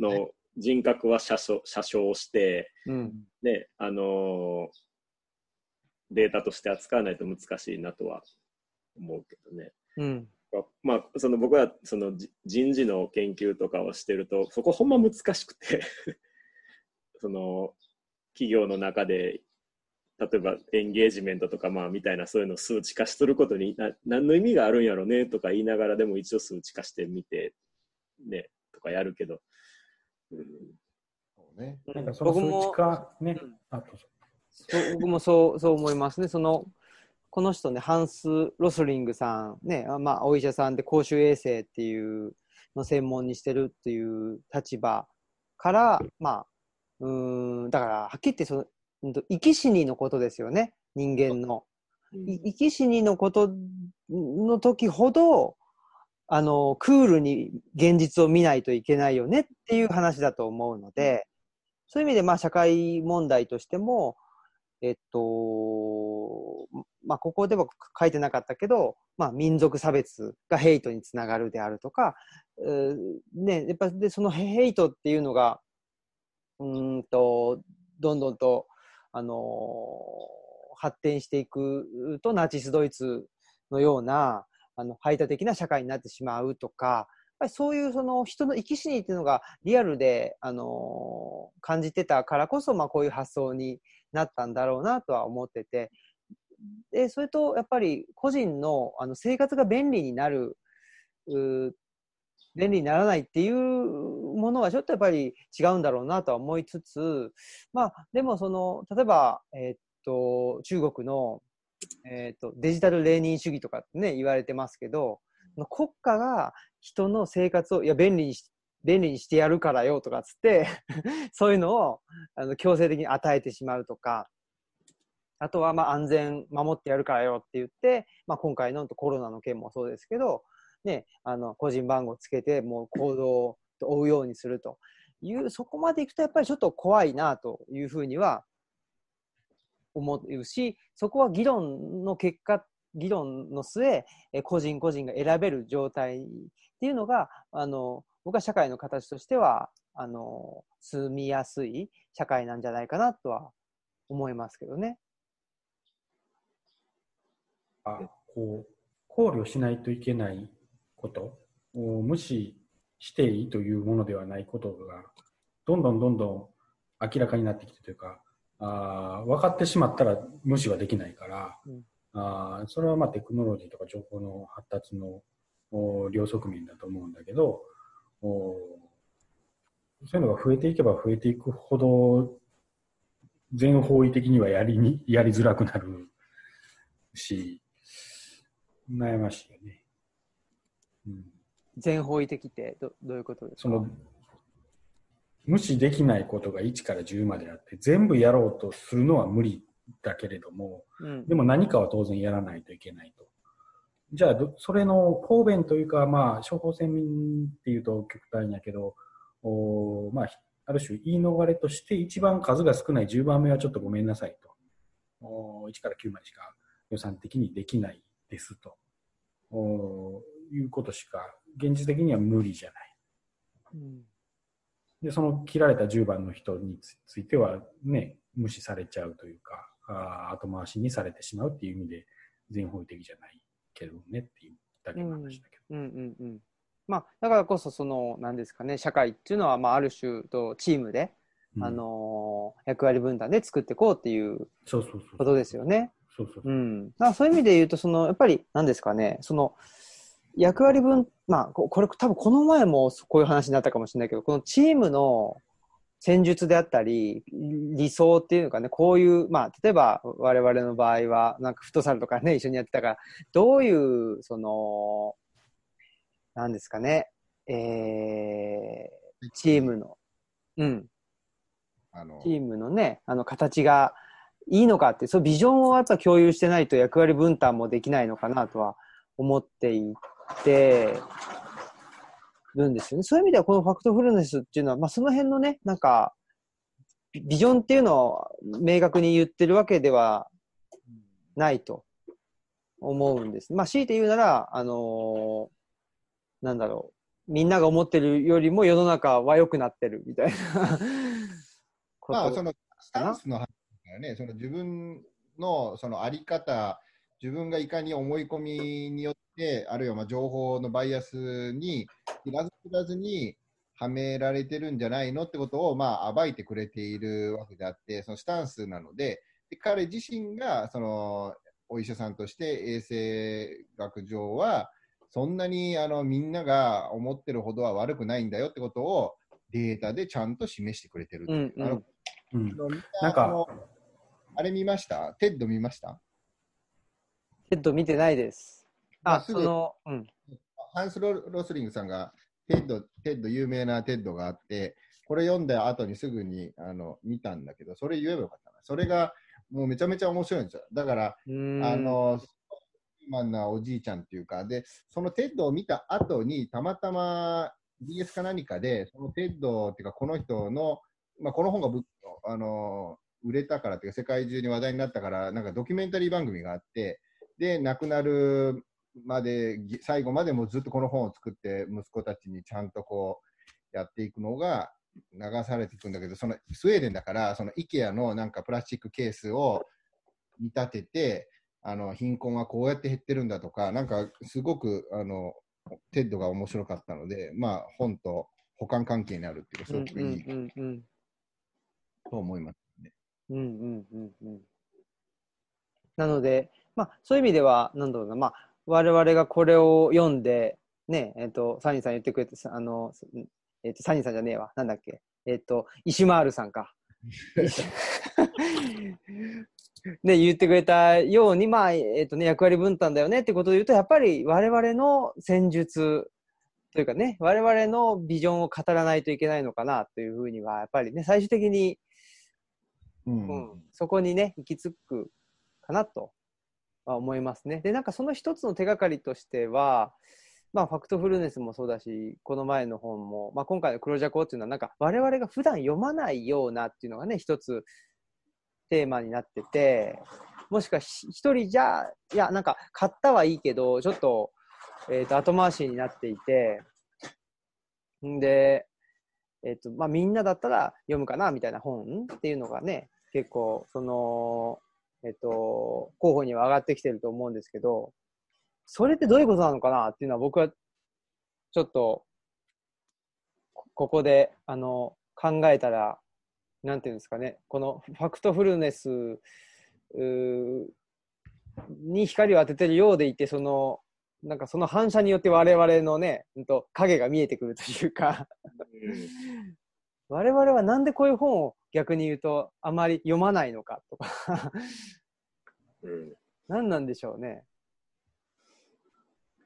々の人格は写唱写生して、うん。ね、あのーデータとして扱わないと難しいなとは思うけどね。うん。まあ、その僕はそのじ人事の研究とかをしてると、そこほんま難しくて その企業の中で、例えばエンゲージメントとかまあみたいなそういうのを数値化することにな何の意味があるんやろねとか言いながらでも一応数値化してみて、ね、とかやるけど、うん、そうね。なんかその数値化ね、あ、どうぞ。そう僕もそうそう思いますね。そのこの人ね、ハンス・ロスリングさん、ね、あまあ、お医者さんで公衆衛生っていうの専門にしてるっていう立場から、まあ、うーん、だから、はっきり言ってその、生き死にのことですよね、人間の。い生き死にのことの時ほど、あの、クールに現実を見ないといけないよねっていう話だと思うので、そういう意味で、まあ、社会問題としても、えっと、まあ、ここでは書いてなかったけど、まあ、民族差別がヘイトにつながるであるとか、うね、やっぱでそのヘイトっていうのが、うんと、どんどんと、あのー発展していくと、ナチスドイツのような、あの排他的な社会になってしまうとか、ぱりそういうその人の生き死にっていうのがリアルで、あのー感じてたからこそ、まあ、こういう発想になったんだろうなとは思っててでそれとやっぱり個人のあの生活が便利になる便利にならないっていうものはちょっとやっぱり違うんだろうなとは思いつつまあでもその例えば、えーっと中国の、えーっとデジタルレーニン主義とかってね言われてますけど国家が人の生活をいや便利にし便利にしてやるからよとかっつって そういうのをあの強制的に与えてしまうとかあとはまあ安全守ってやるからよって言って、まあ、今回のコロナの件もそうですけど、ね、あの個人番号つけてもう行動を追うようにするというそこまでいくとやっぱりちょっと怖いなというふうには思うしそこは議論の結果議論の末個人個人が選べる状態っていうのがあの僕は社会の形としてはあの住みやすい社会なんじゃないかなとは思いますけどね。あ。こう考慮しないといけないこと。を無視していいというものではないことがどんどんどんどん明らかになってきてというかあー分かってしまったら無視はできないから、うん。あーそれはまあテクノロジーとか情報の発達のお両側面だと思うんだけどおそういうのが増えていけば増えていくほど全方位的にはやりにやりづらくなるし悩ましいよね。うん全方位的ってどどういうことですか？その無視できないことが1から10まであって全部やろうとするのは無理だけれどもうんでも何かは当然やらないといけないと。じゃあどそれの方便というかまあ処方箋っていうと極端やけどおまあひある種言い逃れとして一番数が少ない10番目はちょっとごめんなさいとお1から9までしか予算的にできないですとおいうことしか現実的には無理じゃない。うんで、その切られた10番の人につついてはね、無視されちゃうというか、あー後回しにされてしまうっていう意味で全方位的じゃないけどねっていうだけの話だけど。うんうんうんまあ、だからこそその何ですかね社会っていうのは、まあ、ある種とチームで、うんあのー役割分担で作っていこうっていうそうそうそう。ことですよね。そうそう。そうう。ん、だそういう意味で言うとそのやっぱり何ですかね。その役割分まあここれ多分この前もこういう話になったかもしれないけどこのチームの戦術であったり理想っていうかねこういうまあ例えば我々の場合はなんかフットサルとかね一緒にやってたからどういうその何ですかねえー、チームのうん。あのチームのね、あの形がいいのかって、そうビジョンをやっぱ共有してないと役割分担もできないのかなとは思っていてるんですよね。そういう意味ではこのファクトフルネスっていうのは、まあその辺のね、なんか、ビジョンっていうのを明確に言ってるわけではないと思うんです。まあ強いて言うなら、あのーなんだろう、みんなが思ってるよりも世の中は良くなってるみたいな。まあ、そのスタンスの話からね、その自分のそのあり方、自分がいかに思い込みによって、あるいはまあ情報のバイアスに知らず知らずにはめられてるんじゃないのってことをまあ暴いてくれているわけであって、そのスタンスなので、で彼自身がそのお医者さんとして衛生学上は、そんなにあのみんなが思ってるほどは悪くないんだよってことをデータでちゃんと示してくれてる。っていううんうん。あのうんなんかあれ見ました？ TED 見ました？ TED 見てないです。あ、その、うん。ハンス・ロ・ロスリングさんが TED、TED、有名な TED があって、これ読んだ後にすぐにあの見たんだけど、それ言えばよかったな。それがもうめちゃめちゃ面白いんですよ。だから、あ、の、マンなおじいちゃんっていうか、で、その TED を見た後に、たまたま BS か何かで、その TED っていうか、この人の、まあ、この本がぶあの売れたからっていうか、世界中に話題になったから、なんかドキュメンタリー番組があって、で、亡くなるまで、ぎ最後までもうずっとこの本を作って、息子たちにちゃんとこう、やっていくのが流されていくんだけど、そのスウェーデンだから、その IKEA のなんかプラスチックケースを見立てて、あの貧困はこうやって減ってるんだとか、なんかすごくあの TED が面白かったので、まあ、本と補完関係にあるっていうか、すうんごくいいうんうんと思います。うんうんうんうん。なので、まあ、そういう意味では、なんだろうな、まあ、我々がこれを読んで、ね、えっ、と、サニーさん言ってくれて、あの、えっ、と、サニーさんじゃねえわ、なんだっけ、えっ、と、石丸さんか。ね、言ってくれたように、まあ、えっ、とね、役割分担だよねってことで言うと、やっぱり我々の戦術というかね、我々のビジョンを語らないといけないのかなというふうには、やっぱりね、最終的にうん、そこにね、行き着くかなとは思いますね。で、なんかその一つの手がかりとしては、まあ、ファクトフルネスもそうだし、この前の本も、まあ、今回の黒ジャコっていうのは、なんか我々が普段読まないようなっていうのがね、一つテーマになってて、もしかし一人じゃ、いや、なんか買ったはいいけど、ちょっと、えっ、と、後回しになっていて、んで、えっ、と、まあ、みんなだったら読むかなみたいな本っていうのがね、結構、その、えっ、と、候補には上がってきてると思うんですけど、それってどういうことなのかなっていうのは僕は、ちょっと、こここで、あの、考えたら、なんていうんですかね、このファクトフルネスに光を当ててるようでいて、その、なんかその反射によって我々のね、うんと影が見えてくるというか、我々はなんでこういう本を逆に言うとあまり読まないのかとかうん何なんでしょうね。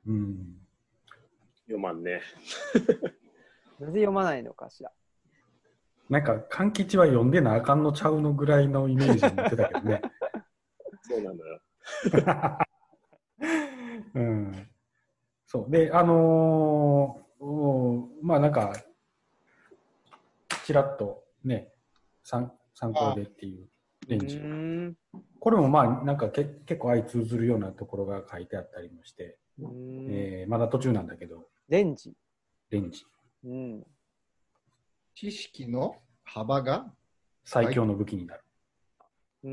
うん。読まんね。なぜ読まないのかしら。なんか、勘吉は読んでなあかんのちゃうのぐらいのイメージになってたけどね。そうなのよ。うん。そう。で、あのーまあなんか、ちらっとね、参参考でっていうレンジこれもまあなんかけ結構相通ずるようなところが書いてあったりもして、えーまだ途中なんだけど、レンジ。レンジ。うん。知識の幅が？最強の武器になる。うー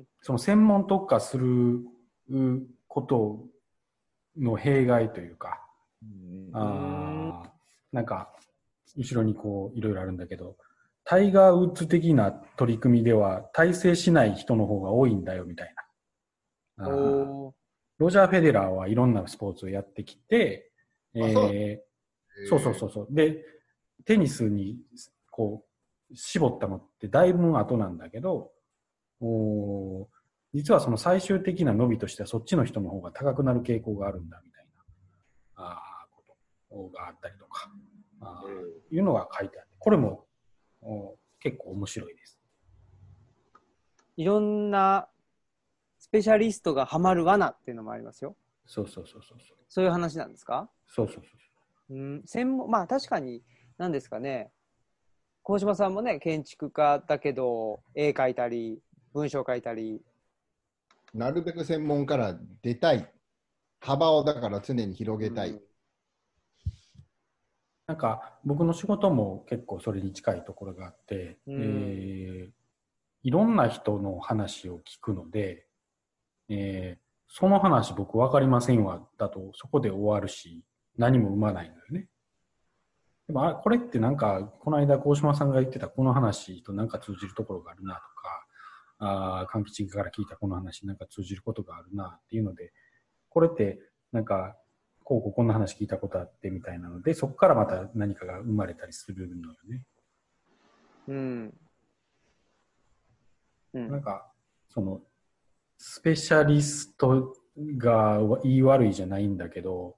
ん。その専門特化するうことの弊害というか、あーなんか、後ろにこう、いろいろあるんだけど、タイガー・ウッズ的な取り組みでは、体制しない人の方が多いんだよ、みたいな。ロジャー・フェデラーはいろんなスポーツをやってきて、えあそう。ー。そうそうそうそう。で、テニスに、こう、絞ったのってだいぶ後なんだけど、おー。実はその最終的な伸びとしてはそっちの人の方が高くなる傾向があるんだみたいなあーことがあったりとか、あいうのが書いてあって、これもお結構面白いです。いろんなスペシャリストがハマる罠っていうのもありますよ。そうそうそうそうそう。そういう話なんですか？そうそうそううん。専門、まあ確かに、何ですかね。鴻島さんもね、建築家だけど、絵描いたり、文章書いたり、なるべく専門から出たい。幅をだから常に広げたい。うんなんか僕の仕事も結構それに近いところがあって、うんえーいろんな人の話を聞くので、えーその話僕分かりませんわだとそこで終わるし何も生まないのよね。でもあこれってなんかこの間鴻島さんが言ってたこの話となんか通じるところがあるなとかあー柑吉から聞いたこの話なんか通じることがあるなっていうのでこれってなんかこうこうこんな話聞いたことあってみたいなのでそこからまた何かが生まれたりするのよね。うん。うん。なんかそのスペシャリストが言い悪いじゃないんだけど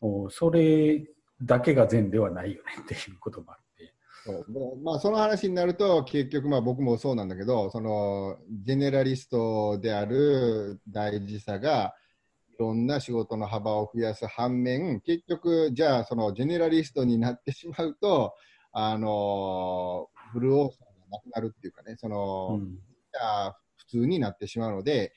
おそれだけが善ではないよねっていうこともあって。そうでまあ、その話になると、結局、まあ、僕もそうなんだけど、そのジェネラリストである大事さが、いろんな仕事の幅を増やす反面、結局、じゃあ、そのジェネラリストになってしまうと、あのフルオーサーがなくなるっていうかね、その、うんじゃあ普通になってしまうので、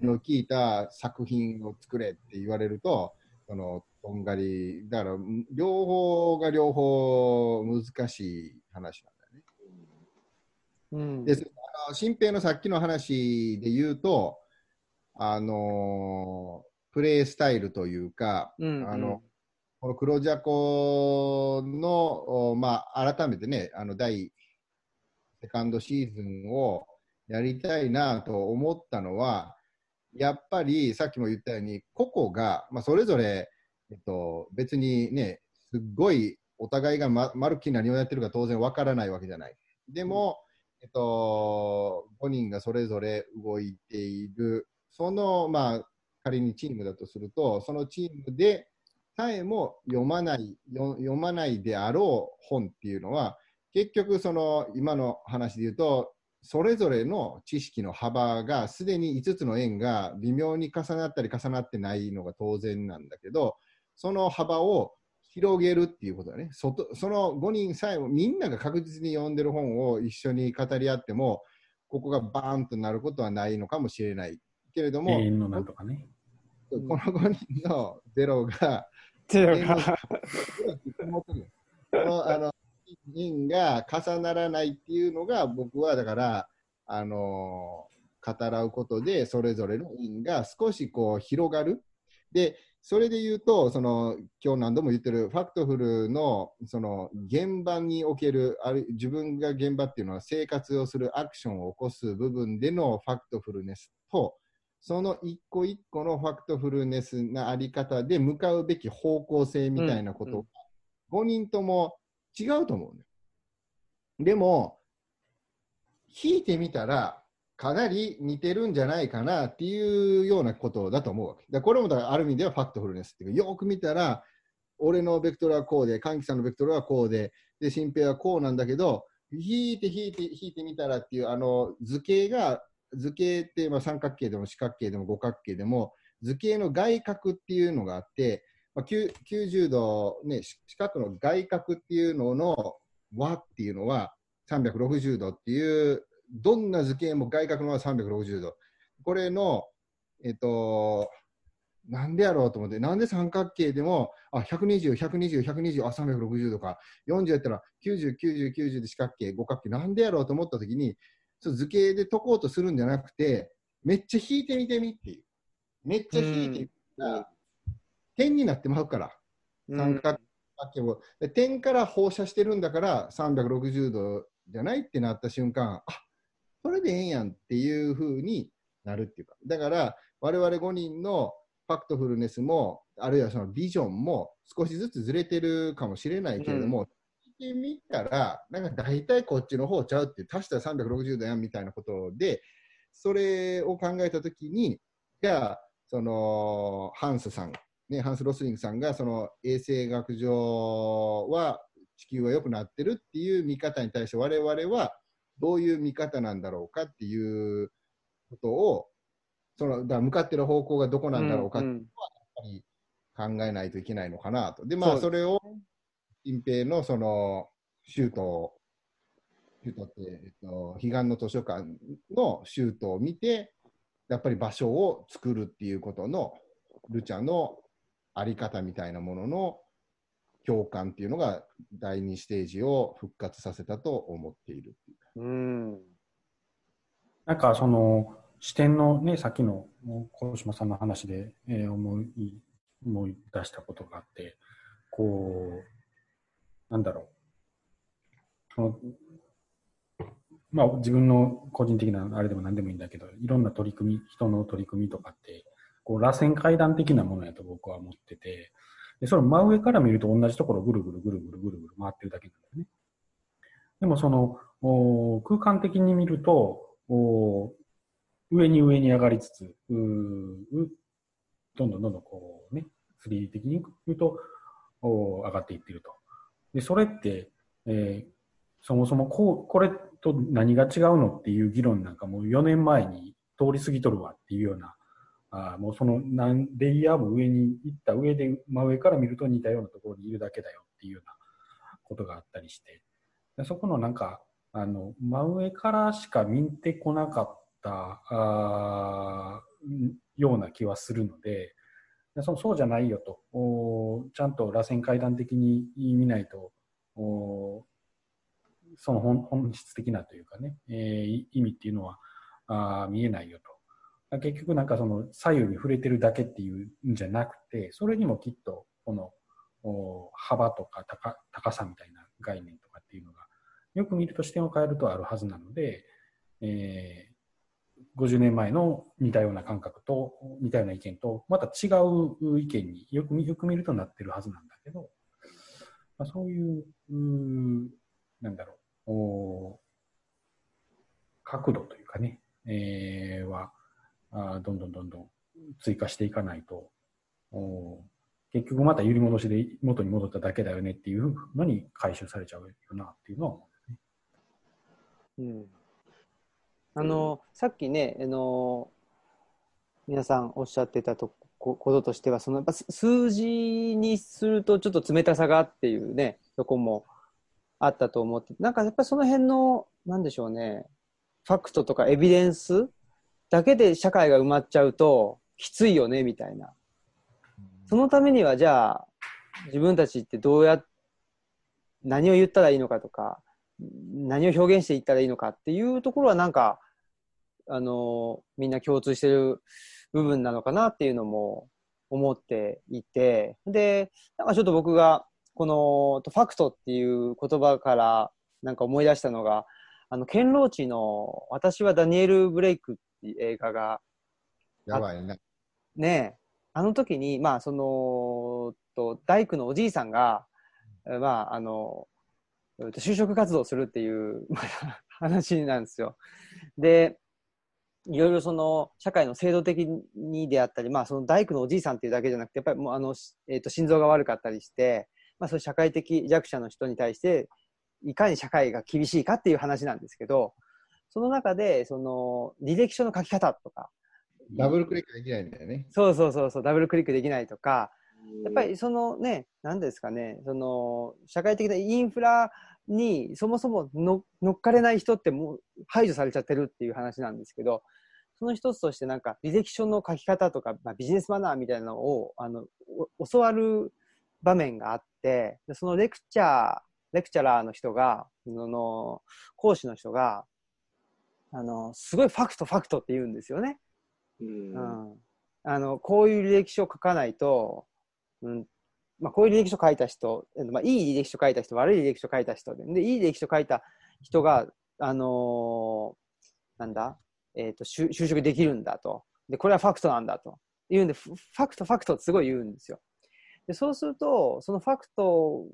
の効いた作品を作れって言われると、そのとんがり、だからん両方が両方難しい話なんだよね。うん。で、あの新平のさっきの話で言うと、あのープレースタイルというか、うんあのこの黒ジャコの、おまあ、改めてね、あの第セカンドシーズンをやりたいなと思ったのは、やっぱりさっきも言ったように、個々が、まあ、それぞれ、えっと、別にね、すっごいお互いがままるっきり何をやってるか当然わからないわけじゃない。でも、えっと、5人がそれぞれ動いている、その、まあ、仮にチームだとすると、そのチームでさえも読まない、読まないであろう本っていうのは、結局、その今の話で言うと、それぞれの知識の幅がすでに5つの円が微妙に重なったり重なってないのが当然なんだけど、その幅を広げるっていうことだね。外その5人さえもみんなが確実に読んでる本を一緒に語り合っても、ここがバーンとなることはないのかもしれない。けれども、永遠のなんとかね。この5人のゼロが、っていうのがこのあの円が重ならないっていうのが、僕はだから、あの語らうことで、それぞれの円が少しこう広がる。で、それで言うと、その今日何度も言ってる factful のその現場におけるある、自分が現場っていうのは生活をするアクションを起こす部分での factfulness と、その一個一個の factfulness なあり方で向かうべき方向性みたいなことが、5人とも違うと思うね。でも、引いてみたら、かなり似てるんじゃないかなっていうようなことだと思うわけ。だこれもだからある意味ではファクトフルネスっていうか、よく見たら、俺のベクトルはこうで、歓喜さんのベクトルはこうで、で、新平はこうなんだけど、引いて引いて引いてみたらっていう、あの図形が、図形ってまあ三角形でも四角形でも五角形でも、図形の外角っていうのがあって、まあ、90度、ね、四角の外角っていうのの和っていうのは360度っていう、どんな図形も外角の和は360度。これの、えっと、なんでやろうと思って、なんで三角形でも、あ、120、120、120、あ、360度か。40やったら90、90、90で四角形、五角形、なんでやろうと思ったとそう図形で解こうとするんじゃなくて、めっちゃ引いてみてみっていう。めっちゃ引いてみたら、点になってまうから。三角形を、で点から放射してるんだから360度じゃないってなった瞬間、あそれでええんやんっていう風になるっていうか。だから、我々5人のファクトフルネスも、あるいはそのビジョンも少しずつずれてるかもしれないけれども、てみたら、なんか大体こっちの方ちゃうって、足したら360度やんみたいなことで、それを考えたときに、じゃあ、その、ハンスさん、ね、ハンス・ロスリングさんが、その衛生学上は地球は良くなってるっていう見方に対して、我々はどういう見方なんだろうかっていうことを、その、だ向かってる方向がどこなんだろうかっていうのは、やっぱり考えないといけないのかなと。で、まあ、それを、隠蔽のその、シュート、シュートって、えっと、彼岸の図書館のシュートを見て、やっぱり場所を作るっていうことの、ルチャのあり方みたいなものの共感っていうのが、第2ステージを復活させたと思っているっていう。うん。なんかその視点のね、さっきの小島さんの話で、えー思い、思い出したことがあって、こう、なんだろう。まあ自分の個人的なあれでも何でもいいんだけど、いろんな取り組み、人の取り組みとかって、こう螺旋階段的なものやと僕は思ってて、でそれ真上から見ると同じところぐるぐるぐるぐるぐるぐる回ってるだけなんだよね。でもそのお空間的に見るとお上に上に上がりつつ、うどんどんどんどんこうね、3D 的に言うとお上がっていってると。で、それって、えーそもそもこうこれと何が違うのっていう議論なんかもう4年前に通り過ぎとるわっていうような、あもうその何レイヤーも上に行った上で真上から見ると似たようなところにいるだけだよっていうようなことがあったりして、でそこのなんか、あの真上からしか見てこなかったあような気はするので、でそそうじゃないよと。おちゃんと螺旋階段的に見ないとおその本本質的なというかね、えー意味っていうのはあ見えないよと。結局なんかその左右に触れてるだけっていうんじゃなくて、それにもきっとこのお幅とか高高さみたいな概念とかっていうのが、よく見ると視点を変えるとあるはずなので、えー、50年前の似たような感覚と、似たような意見と、また違う意見によくよく見るとなってるはずなんだけど、まあ、そういう、うなんだろう、お角度というかね、えー、はあ、どんどんどんどん追加していかないと、お結局また揺り戻しで元に戻っただけだよねっていうのに回収されちゃうよなっていうのは思う、ね、うん。あの、さっきね、あの、皆さんおっしゃってたとこととしては、そのやっぱ数字にするとちょっと冷たさがっていうね、とこもあったと思って、なんかやっぱりその辺の、なんでしょうね、ファクトとかエビデンスだけで社会が埋まっちゃうときついよね、みたいな。そのためには、じゃあ、自分たちってどうや、何を言ったらいいのかとか、何を表現していったらいいのかっていうところはなんか、あの、みんな共通してる部分なのかなっていうのも思っていて、で、なんかちょっと僕が、この、ファクトっていう言葉からなんか思い出したのが、あの、ケンローチの私はダニエル・ブレイクっていう映画が、やばいね。ねあの時に、まあ、その、と、大工のおじいさんが、まあ、あの、就職活動するっていう話なんですよ。で、いろいろその社会の制度的にであったり、まあその大工のおじいさんっていうだけじゃなくて、やっぱりもうあの、えっ、ー、と、心臓が悪かったりして、まあそういう社会的弱者の人に対して、いかに社会が厳しいかっていう話なんですけど、その中で、その履歴書の書き方とか、ダブルクリックできないんだよね。そうそうそうそう、ダブルクリックできないとか、やっぱりそのね、なんですかね、その社会的なインフラにそもそも乗っかれない人ってもう排除されちゃってるっていう話なんですけど、その一つとしてなんか履歴書の書き方とか、まあ、ビジネスマナーみたいなのをあの教わる場面があって、でそのレクチャー、レクチャラーの人が、その講師の人が、あの、すごいファクトファクトって言うんですよね。うん、うん、あのこういう履歴書を書かないと、うん。まあ、こういう履歴書書いた人、まあ、いい履歴書書いた人、悪い履歴書書いた人で、でいい履歴書書いた人が、あのー、なんだ、えーと、就職できるんだと。で、これはファクトなんだと。言うんで、ファクト、ファクトってすごい言うんですよ。でそうすると、そのファクト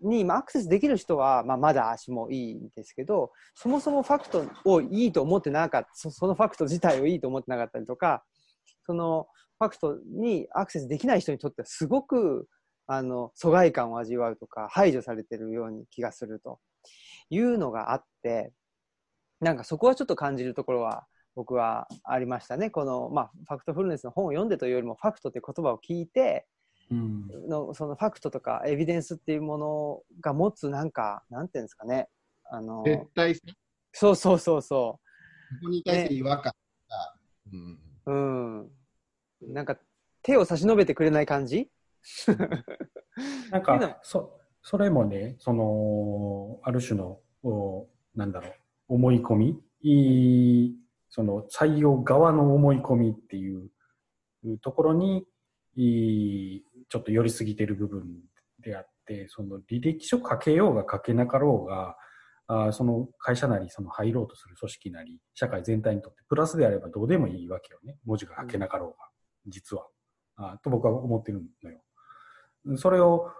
に、まあ、アクセスできる人は、まあ、まだ足もいいんですけど、そもそもファクトをいいと思ってなかったそ、そのファクト自体をいいと思ってなかったりとか、そのファクトにアクセスできない人にとってはすごくあの疎外感を味わうとか排除されてるように気がするというのがあってなんかそこはちょっと感じるところは僕はありましたね。この、まあ、ファクトフルネスの本を読んでというよりもファクトという言葉を聞いてのそのファクトとかエビデンスっていうものが持つなんかなんていうんですかね。あの絶対性そうそうそうそう。ここに対して違和感が、ね、うん、うん、なんか手を差し伸べてくれない感じ？なんか そそれもねそのある種のおなんだろう思い込みいその採用側の思い込みっていうところにいちょっと寄りすぎてる部分であってその履歴書書けようが書けなかろうがあその会社なりその入ろうとする組織なり社会全体にとってプラスであればどうでもいいわけよね。文字が書けなかろうが、うん、実は。あと僕は思ってるのよ。それを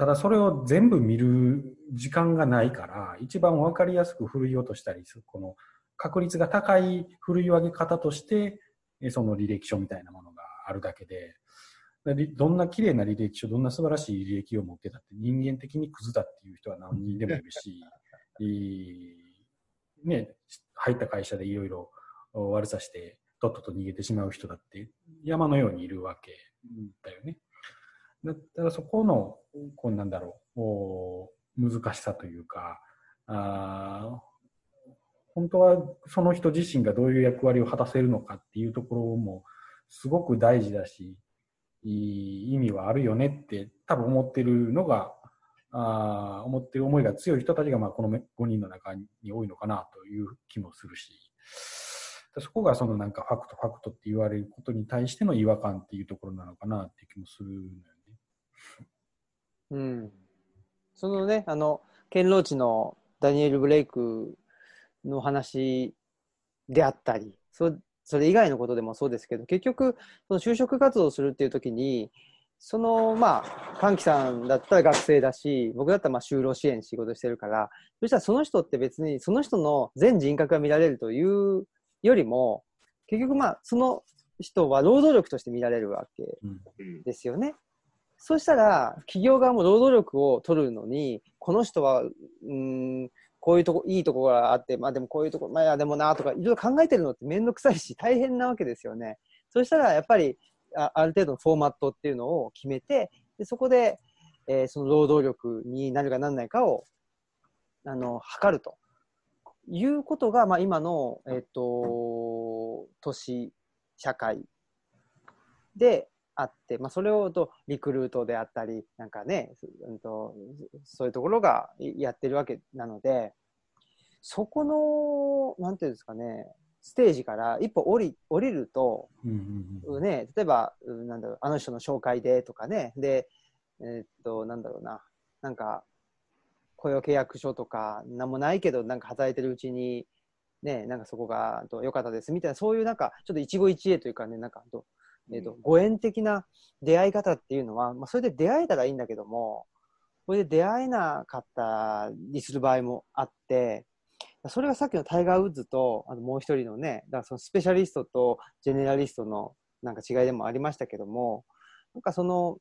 ただそれを全部見る時間がないから一番分かりやすくふるい落としたりするこの確率が高いふるい上げ方としてその履歴書みたいなものがあるだけでどんな綺麗な履歴書どんな素晴らしい履歴を持ってたって人間的にクズだっていう人は何人でもいるし ね、入った会社でいろいろ悪さしてとっとと逃げてしまう人だって山のようにいるわけだよね。だからそこの、こうなんだろう、難しさというか、あ本当はその人自身がどういう役割を果たせるのかっていうところもすごく大事だし、いい意味はあるよねって多分思ってるのが、あ思ってる思いが強い人たちがまあこの5人の中に多いのかなという気もするし、そこがそのなんかファクトファクトって言われることに対しての違和感っていうところなのかなっていう気もするのよね。うん。そのね、あの、ケンローチのダニエル・ブレイクの話であったり、そそれ以外のことでもそうですけど、結局、その就職活動をするっていう時に、その、まあ、歓喜さんだったら学生だし、僕だったらまあ就労支援仕事してるから、そしたらその人って別にその人の全人格が見られるというよりも、結局まあ、その人は労働力として見られるわけうんですよね。そうしたら、企業側も労働力を取るのに、この人は、うん、こういうとこ、いいとこがあって、まあでもこういうとこ、まあいやでもなとか、いろいろ考えてるのってめんどくさいし、大変なわけですよね。そうしたら、やっぱりあ、ある程度のフォーマットっていうのを決めて、でそこで、えーその労働力になるかなんないかを、あの、測ると。いうことが、まあ今の、えっ、と、都市社会であって、まあ、それをとリクルートであったり、なんかね、すうんとそういうところがいやってるわけなので、そこの、なんていうんですかね、ステージから一歩降り降りると、うんうんうん。ね、例えば、うんなんだろう、あの人の紹介でとかね、で、えーっと、なんだろうな、なんか、雇用契約書とか、なんもないけど、なんか働いてるうちに、ね、なんかそこがと良かったですみたいな、そういうなんか、ちょっと一期一会というかね、なんかと、えーっと、ご縁的な出会い方っていうのは、まあ、それで出会えたらいいんだけども、これで出会えなかったりする場合もあって、それがさっきのタイガー・ウッズと、あのもう一人のね、だからそのスペシャリストとジェネラリストのなんか違いでもありましたけども、なんかその、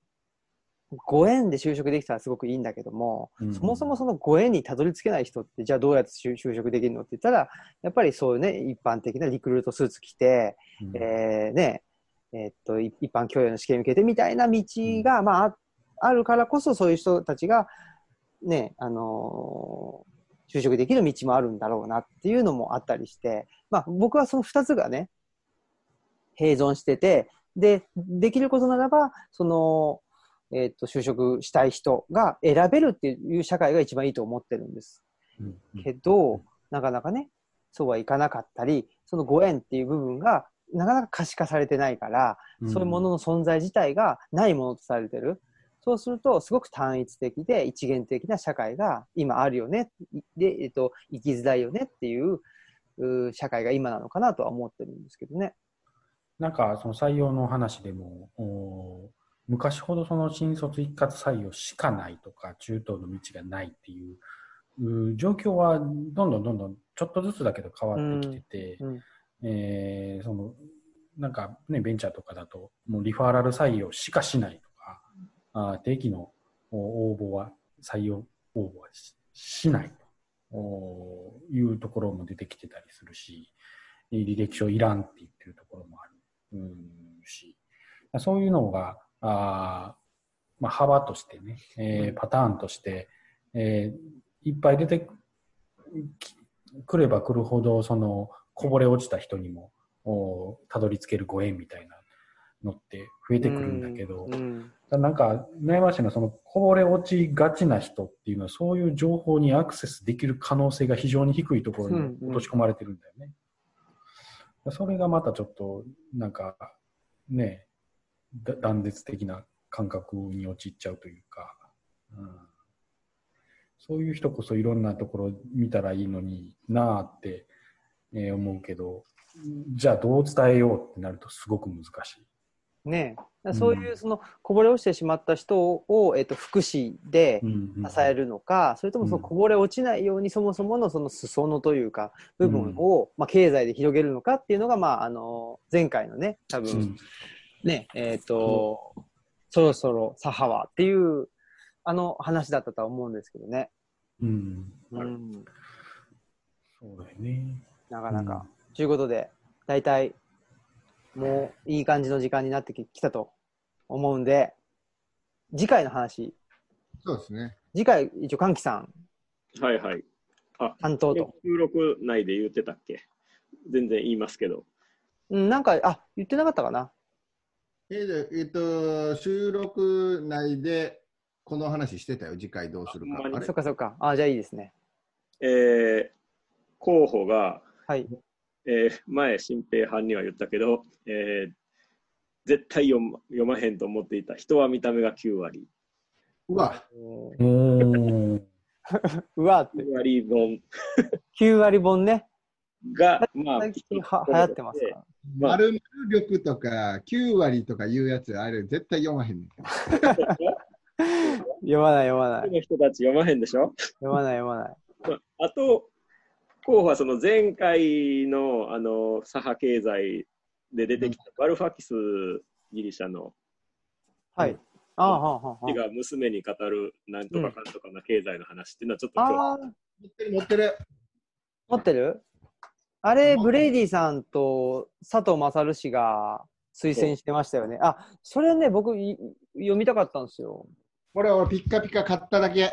ご縁で就職できたらすごくいいんだけども、うん。そもそもそのご縁にたどり着けない人って、じゃあどうやって就就職できるのって言ったら、やっぱりそういうね、一般的なリクルートスーツ着て、うん。えーね、えーっと、い一般教養の試験受けてみたいな道が、まあ、ああるからこそそういう人たちが、ね、あのー就職できる道もあるんだろうなっていうのもあったりして、まあ、僕はその二つがね、併存してて、で、できることならば、その、えーっと、就職したい人が選べるっていう社会が一番いいと思ってるんです。けど、なかなかね、そうはいかなかったり、そのご縁っていう部分がなかなか可視化されてないから、そういうものの存在自体がないものとされてる。そうすると、すごく単一的で一元的な社会が今あるよね。で、えっと、生きづらいよねっていう社会が今なのかなとは思ってるんですけどね。なんかその採用の話でも、お昔ほどその新卒一括採用しかないとか、中東の道がないっていうう状況はどんどんどんどんちょっとずつだけど変わってきてて、うんえーそのなんかね、ベンチャーとかだと、もうリファーラル採用しかしないとか、あー定期のお応募は、採用応募はししないと。おいうところも出てきてたりするし、履歴書いらんって言ってるところもある。うんし、そういうのが、あーまあ、幅としてね、えーパターンとして、えーいっぱい出てきくれば来るほど、その、こぼれ落ちた人にも、おたどり着けるご縁みたいなのって増えてくるんだけど、うんなんか悩ましいのはそのこぼれ落ちがちな人っていうのはそういう情報にアクセスできる可能性が非常に低いところに落とし込まれてるんだよね。それがまたちょっとなんかねだ断絶的な感覚に陥っちゃうというか、うん、そういう人こそいろんなところ見たらいいのになあって、えー思うけどじゃあどう伝えようってなるとすごく難しい。ねえ。そういうそのこぼれ落ちてしまった人を、えっと、福祉で支えるのか、それともそのうん。こぼれ落ちないようにそもそものその裾野というか部分を、まあ、経済で広げるのかっていうのが、まあ、あの前回のね多分、うん。ねえっ、と、そろそろ左派はっていうあの話だったとは思うんですけどね、うん。うん、そうだよね。なかなか。ということで大体もういい感じの時間になってききたと思うんで次回の話そうですね。次回一応歓喜さんはいはい。あ、担当と。収録内で言ってたっけ？全然言いますけど。うん、なんか、あ、言ってなかったかな。えーでえっと、収録内でこの話してたよ、次回どうするか。あそっかそっか。あ、じゃあいいですね。えー候補が、はい。えー前、新平藩には言ったけど、えー絶対読ま読まへんと思っていた。人は見た目が9割。うわ、う わって、9割本9割本ね。が、まあ、最近は流行ってますから。まあ丸々力とか9割とかいうやつ、あれ絶対読まへんねん。読まない読まない。の人たち読まへんでしょ？読まない読まない。まああと、候補はその前回のあの左派経済で出てきたバルファキスギリシャのはい。ああ、はあ、はあはが娘に語るなんとかかんとかな経済の話っていうのはちょっとあ。今ああ、持ってる持ってる。持ってる？あれ、ブレイディさんと佐藤勝氏が推薦してましたよね。あ、それね、僕い読みたかったんですよ。これ俺ピッカピカ買っただけ。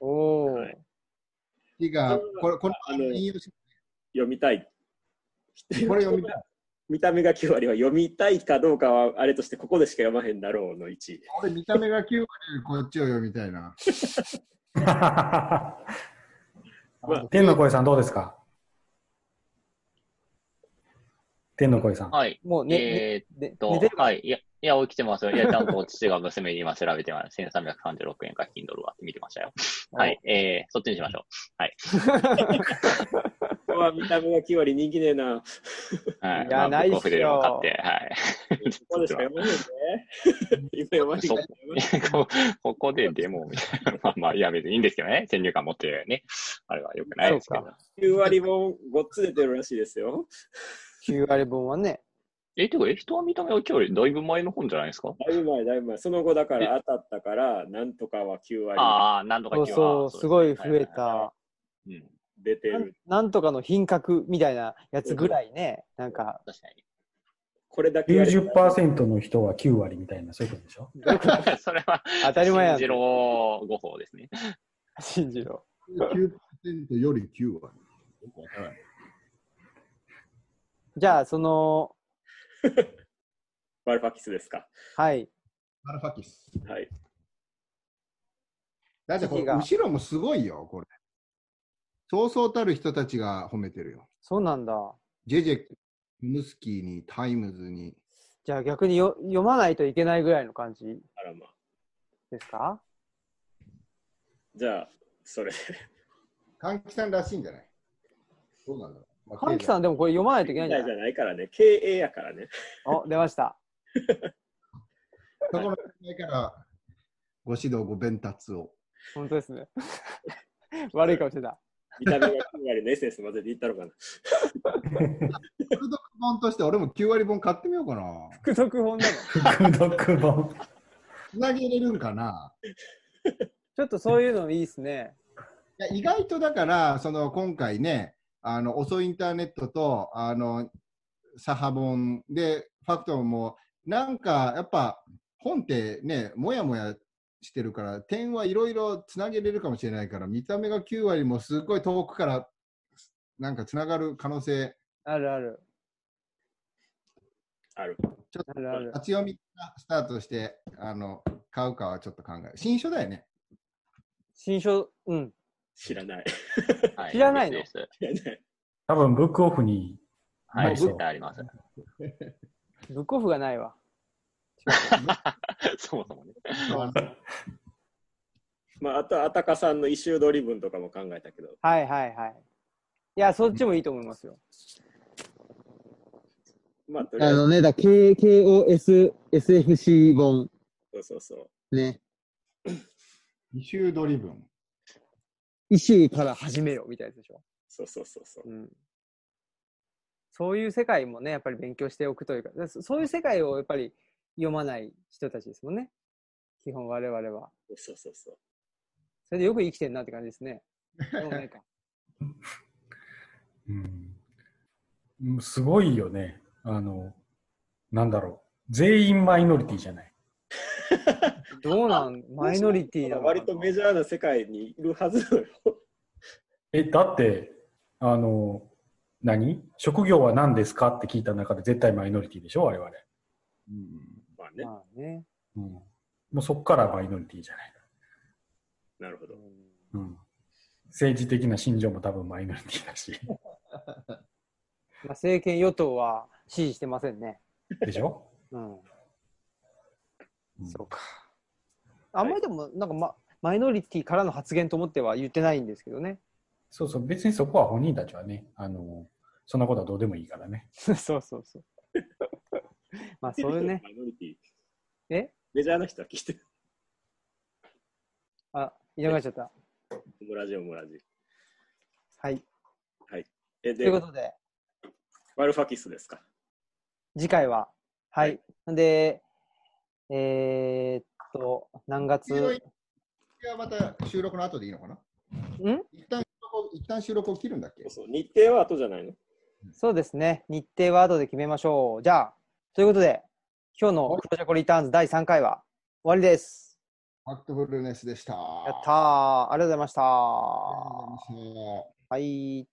おお、はいいいか、これ、これ、あの引用し読みたい。これ読みたい。見た目が9割は読みたいかどうかはあれとしてここでしか読まへんだろうの1位。俺見た目が9割よりこっちを読みたいな。天の声さんどうですか？天の声さん。はい。もうね、えーねっと寝てる、はい。いや、いや、起きてますよ。いや、ちゃんと父が娘に今調べてます。1336円か Kindle はって見てましたよ。はい。えー、そっちにしましょ ここは見た目が9割人気ねえな。う。はい。いやまあないっすよ買って、はい。ここでしか読まへんね。今こここでデモみたいな。まあまあ、いや、別にいいんですけどね。先入観持ってね。あれは良くないですけどそう。9割本ごっつ出てるらしいですよ。9割分はね。え、てか、え、人は見た目が今日よりだいぶ前の本じゃないですか？だいぶ前、だいぶ前。その後だから当たったから、なんとかは9割ああ、なんとかそう今日はそう、すごい増え。た。うん。出てる。なんとかの品格みたいなやつぐらいね、なんか、確かに。これだけやれば90%の人は9割みたいな、そういうことでしょ？それは、当たり前やん信じ。ろ誤報ですね。信じろ。9%より9割。よくわからないじゃあ、その、バルファキスですか？はい。アルファキス。はい。だってこれ後ろもすごいよ、これ。そうそうたる人たちが褒めてるよ。そうなんだ。ジェジェ、ムスキーに、タイムズに。じゃあ逆によ読まないといけないぐらいの感じあらまあ。ですか？じゃあ、それ。換気さんらしいんじゃない？そうなんだろう。まあ神木さんでもこれ読まないといけないんじゃじない？ゃないからね。経営やからね。お、出ました。そこのないから、ご指導、ご鞭達を。本当ですね。悪い顔してた。見た目が9割のエッセンス混ぜていったのかな。複読本として俺も9割本買ってみようかな。複読本なの？複読本。つなげれるんかな？ちょっとそういうのいいですね。いや意外とだから、その今回ね、あの遅いインターネットとあのサハ本で、ファクトも、なんかやっぱ本ってね、もやもやしてるから、点はいろいろつなげれるかもしれないから、見た目が9割もすごい遠くからなんかつながる可能性、あるある。ある。ちょっとあるある。立ち読みがスタートしてあの買うかはちょっと考える。新書だよね。新書、うん。知らない。はい知らないの？知らない。多分ブックオフにはい、そう絶対あります。ブックオフがないわ。そもそもね。まあ、あとは、あたかさんの異臭取り分とかも考えたけど、はいはいはい。いや、そっちもいいと思いますよ。まあ、とりあえず、ね、だ、K、KOS、SFC 本。そうそうそう。ね。 issue driven。 issue から始めろみたいなやつでしょ？そうそうそうそう。うん。そういう世界もね、やっぱり勉強しておくというか、だそそういう世界をやっぱり読まない人たちですもんね。基本我々は。そうそうそう。それでよく生きてんなって感じですね。でもないか。うんうんすごいよね。あの、なんだろう。全員マイノリティじゃない。どうなん？マイノリティなのかな？割とメジャーな世界にいるはずよ。え、だって、あの、何？職業は何ですかって聞いた中で絶対マイノリティでしょ？我々。うんまあね。まあね。うん。もうそっからマイノリティじゃない。なるほど。うん。政治的な信条も多分マイノリティだし。政権与党は支持してませんね。でしょ、うん。うんそうか。あんまりでも、なんか、ま、マイノリティからの発言と思っては言ってないんですけどね。そうそう、別にそこは本人たちはね、あの、そんなことはどうでもいいからね。そうそうそう。まあ、そういうね。マイノリティ。え？メジャーな人は聞いてる。あ、いなくなっちゃった。オムラジオムラジ。はい。え、でという、ことで、ワルファキスですか？次回は、はい。で、えー、っと、何月、黄色いいやまた収録の後でいいのかな？ん？一旦収録を一旦収録を切るんだっけ？そう日程は後じゃないの？そうですね。日程は後で決めましょう。じゃあ、ということで、今日のクロジャコリターンズ第3回は終わりです。ファクトフルネスでした。やったー。ありがとうございました。ありがとうございました。はい。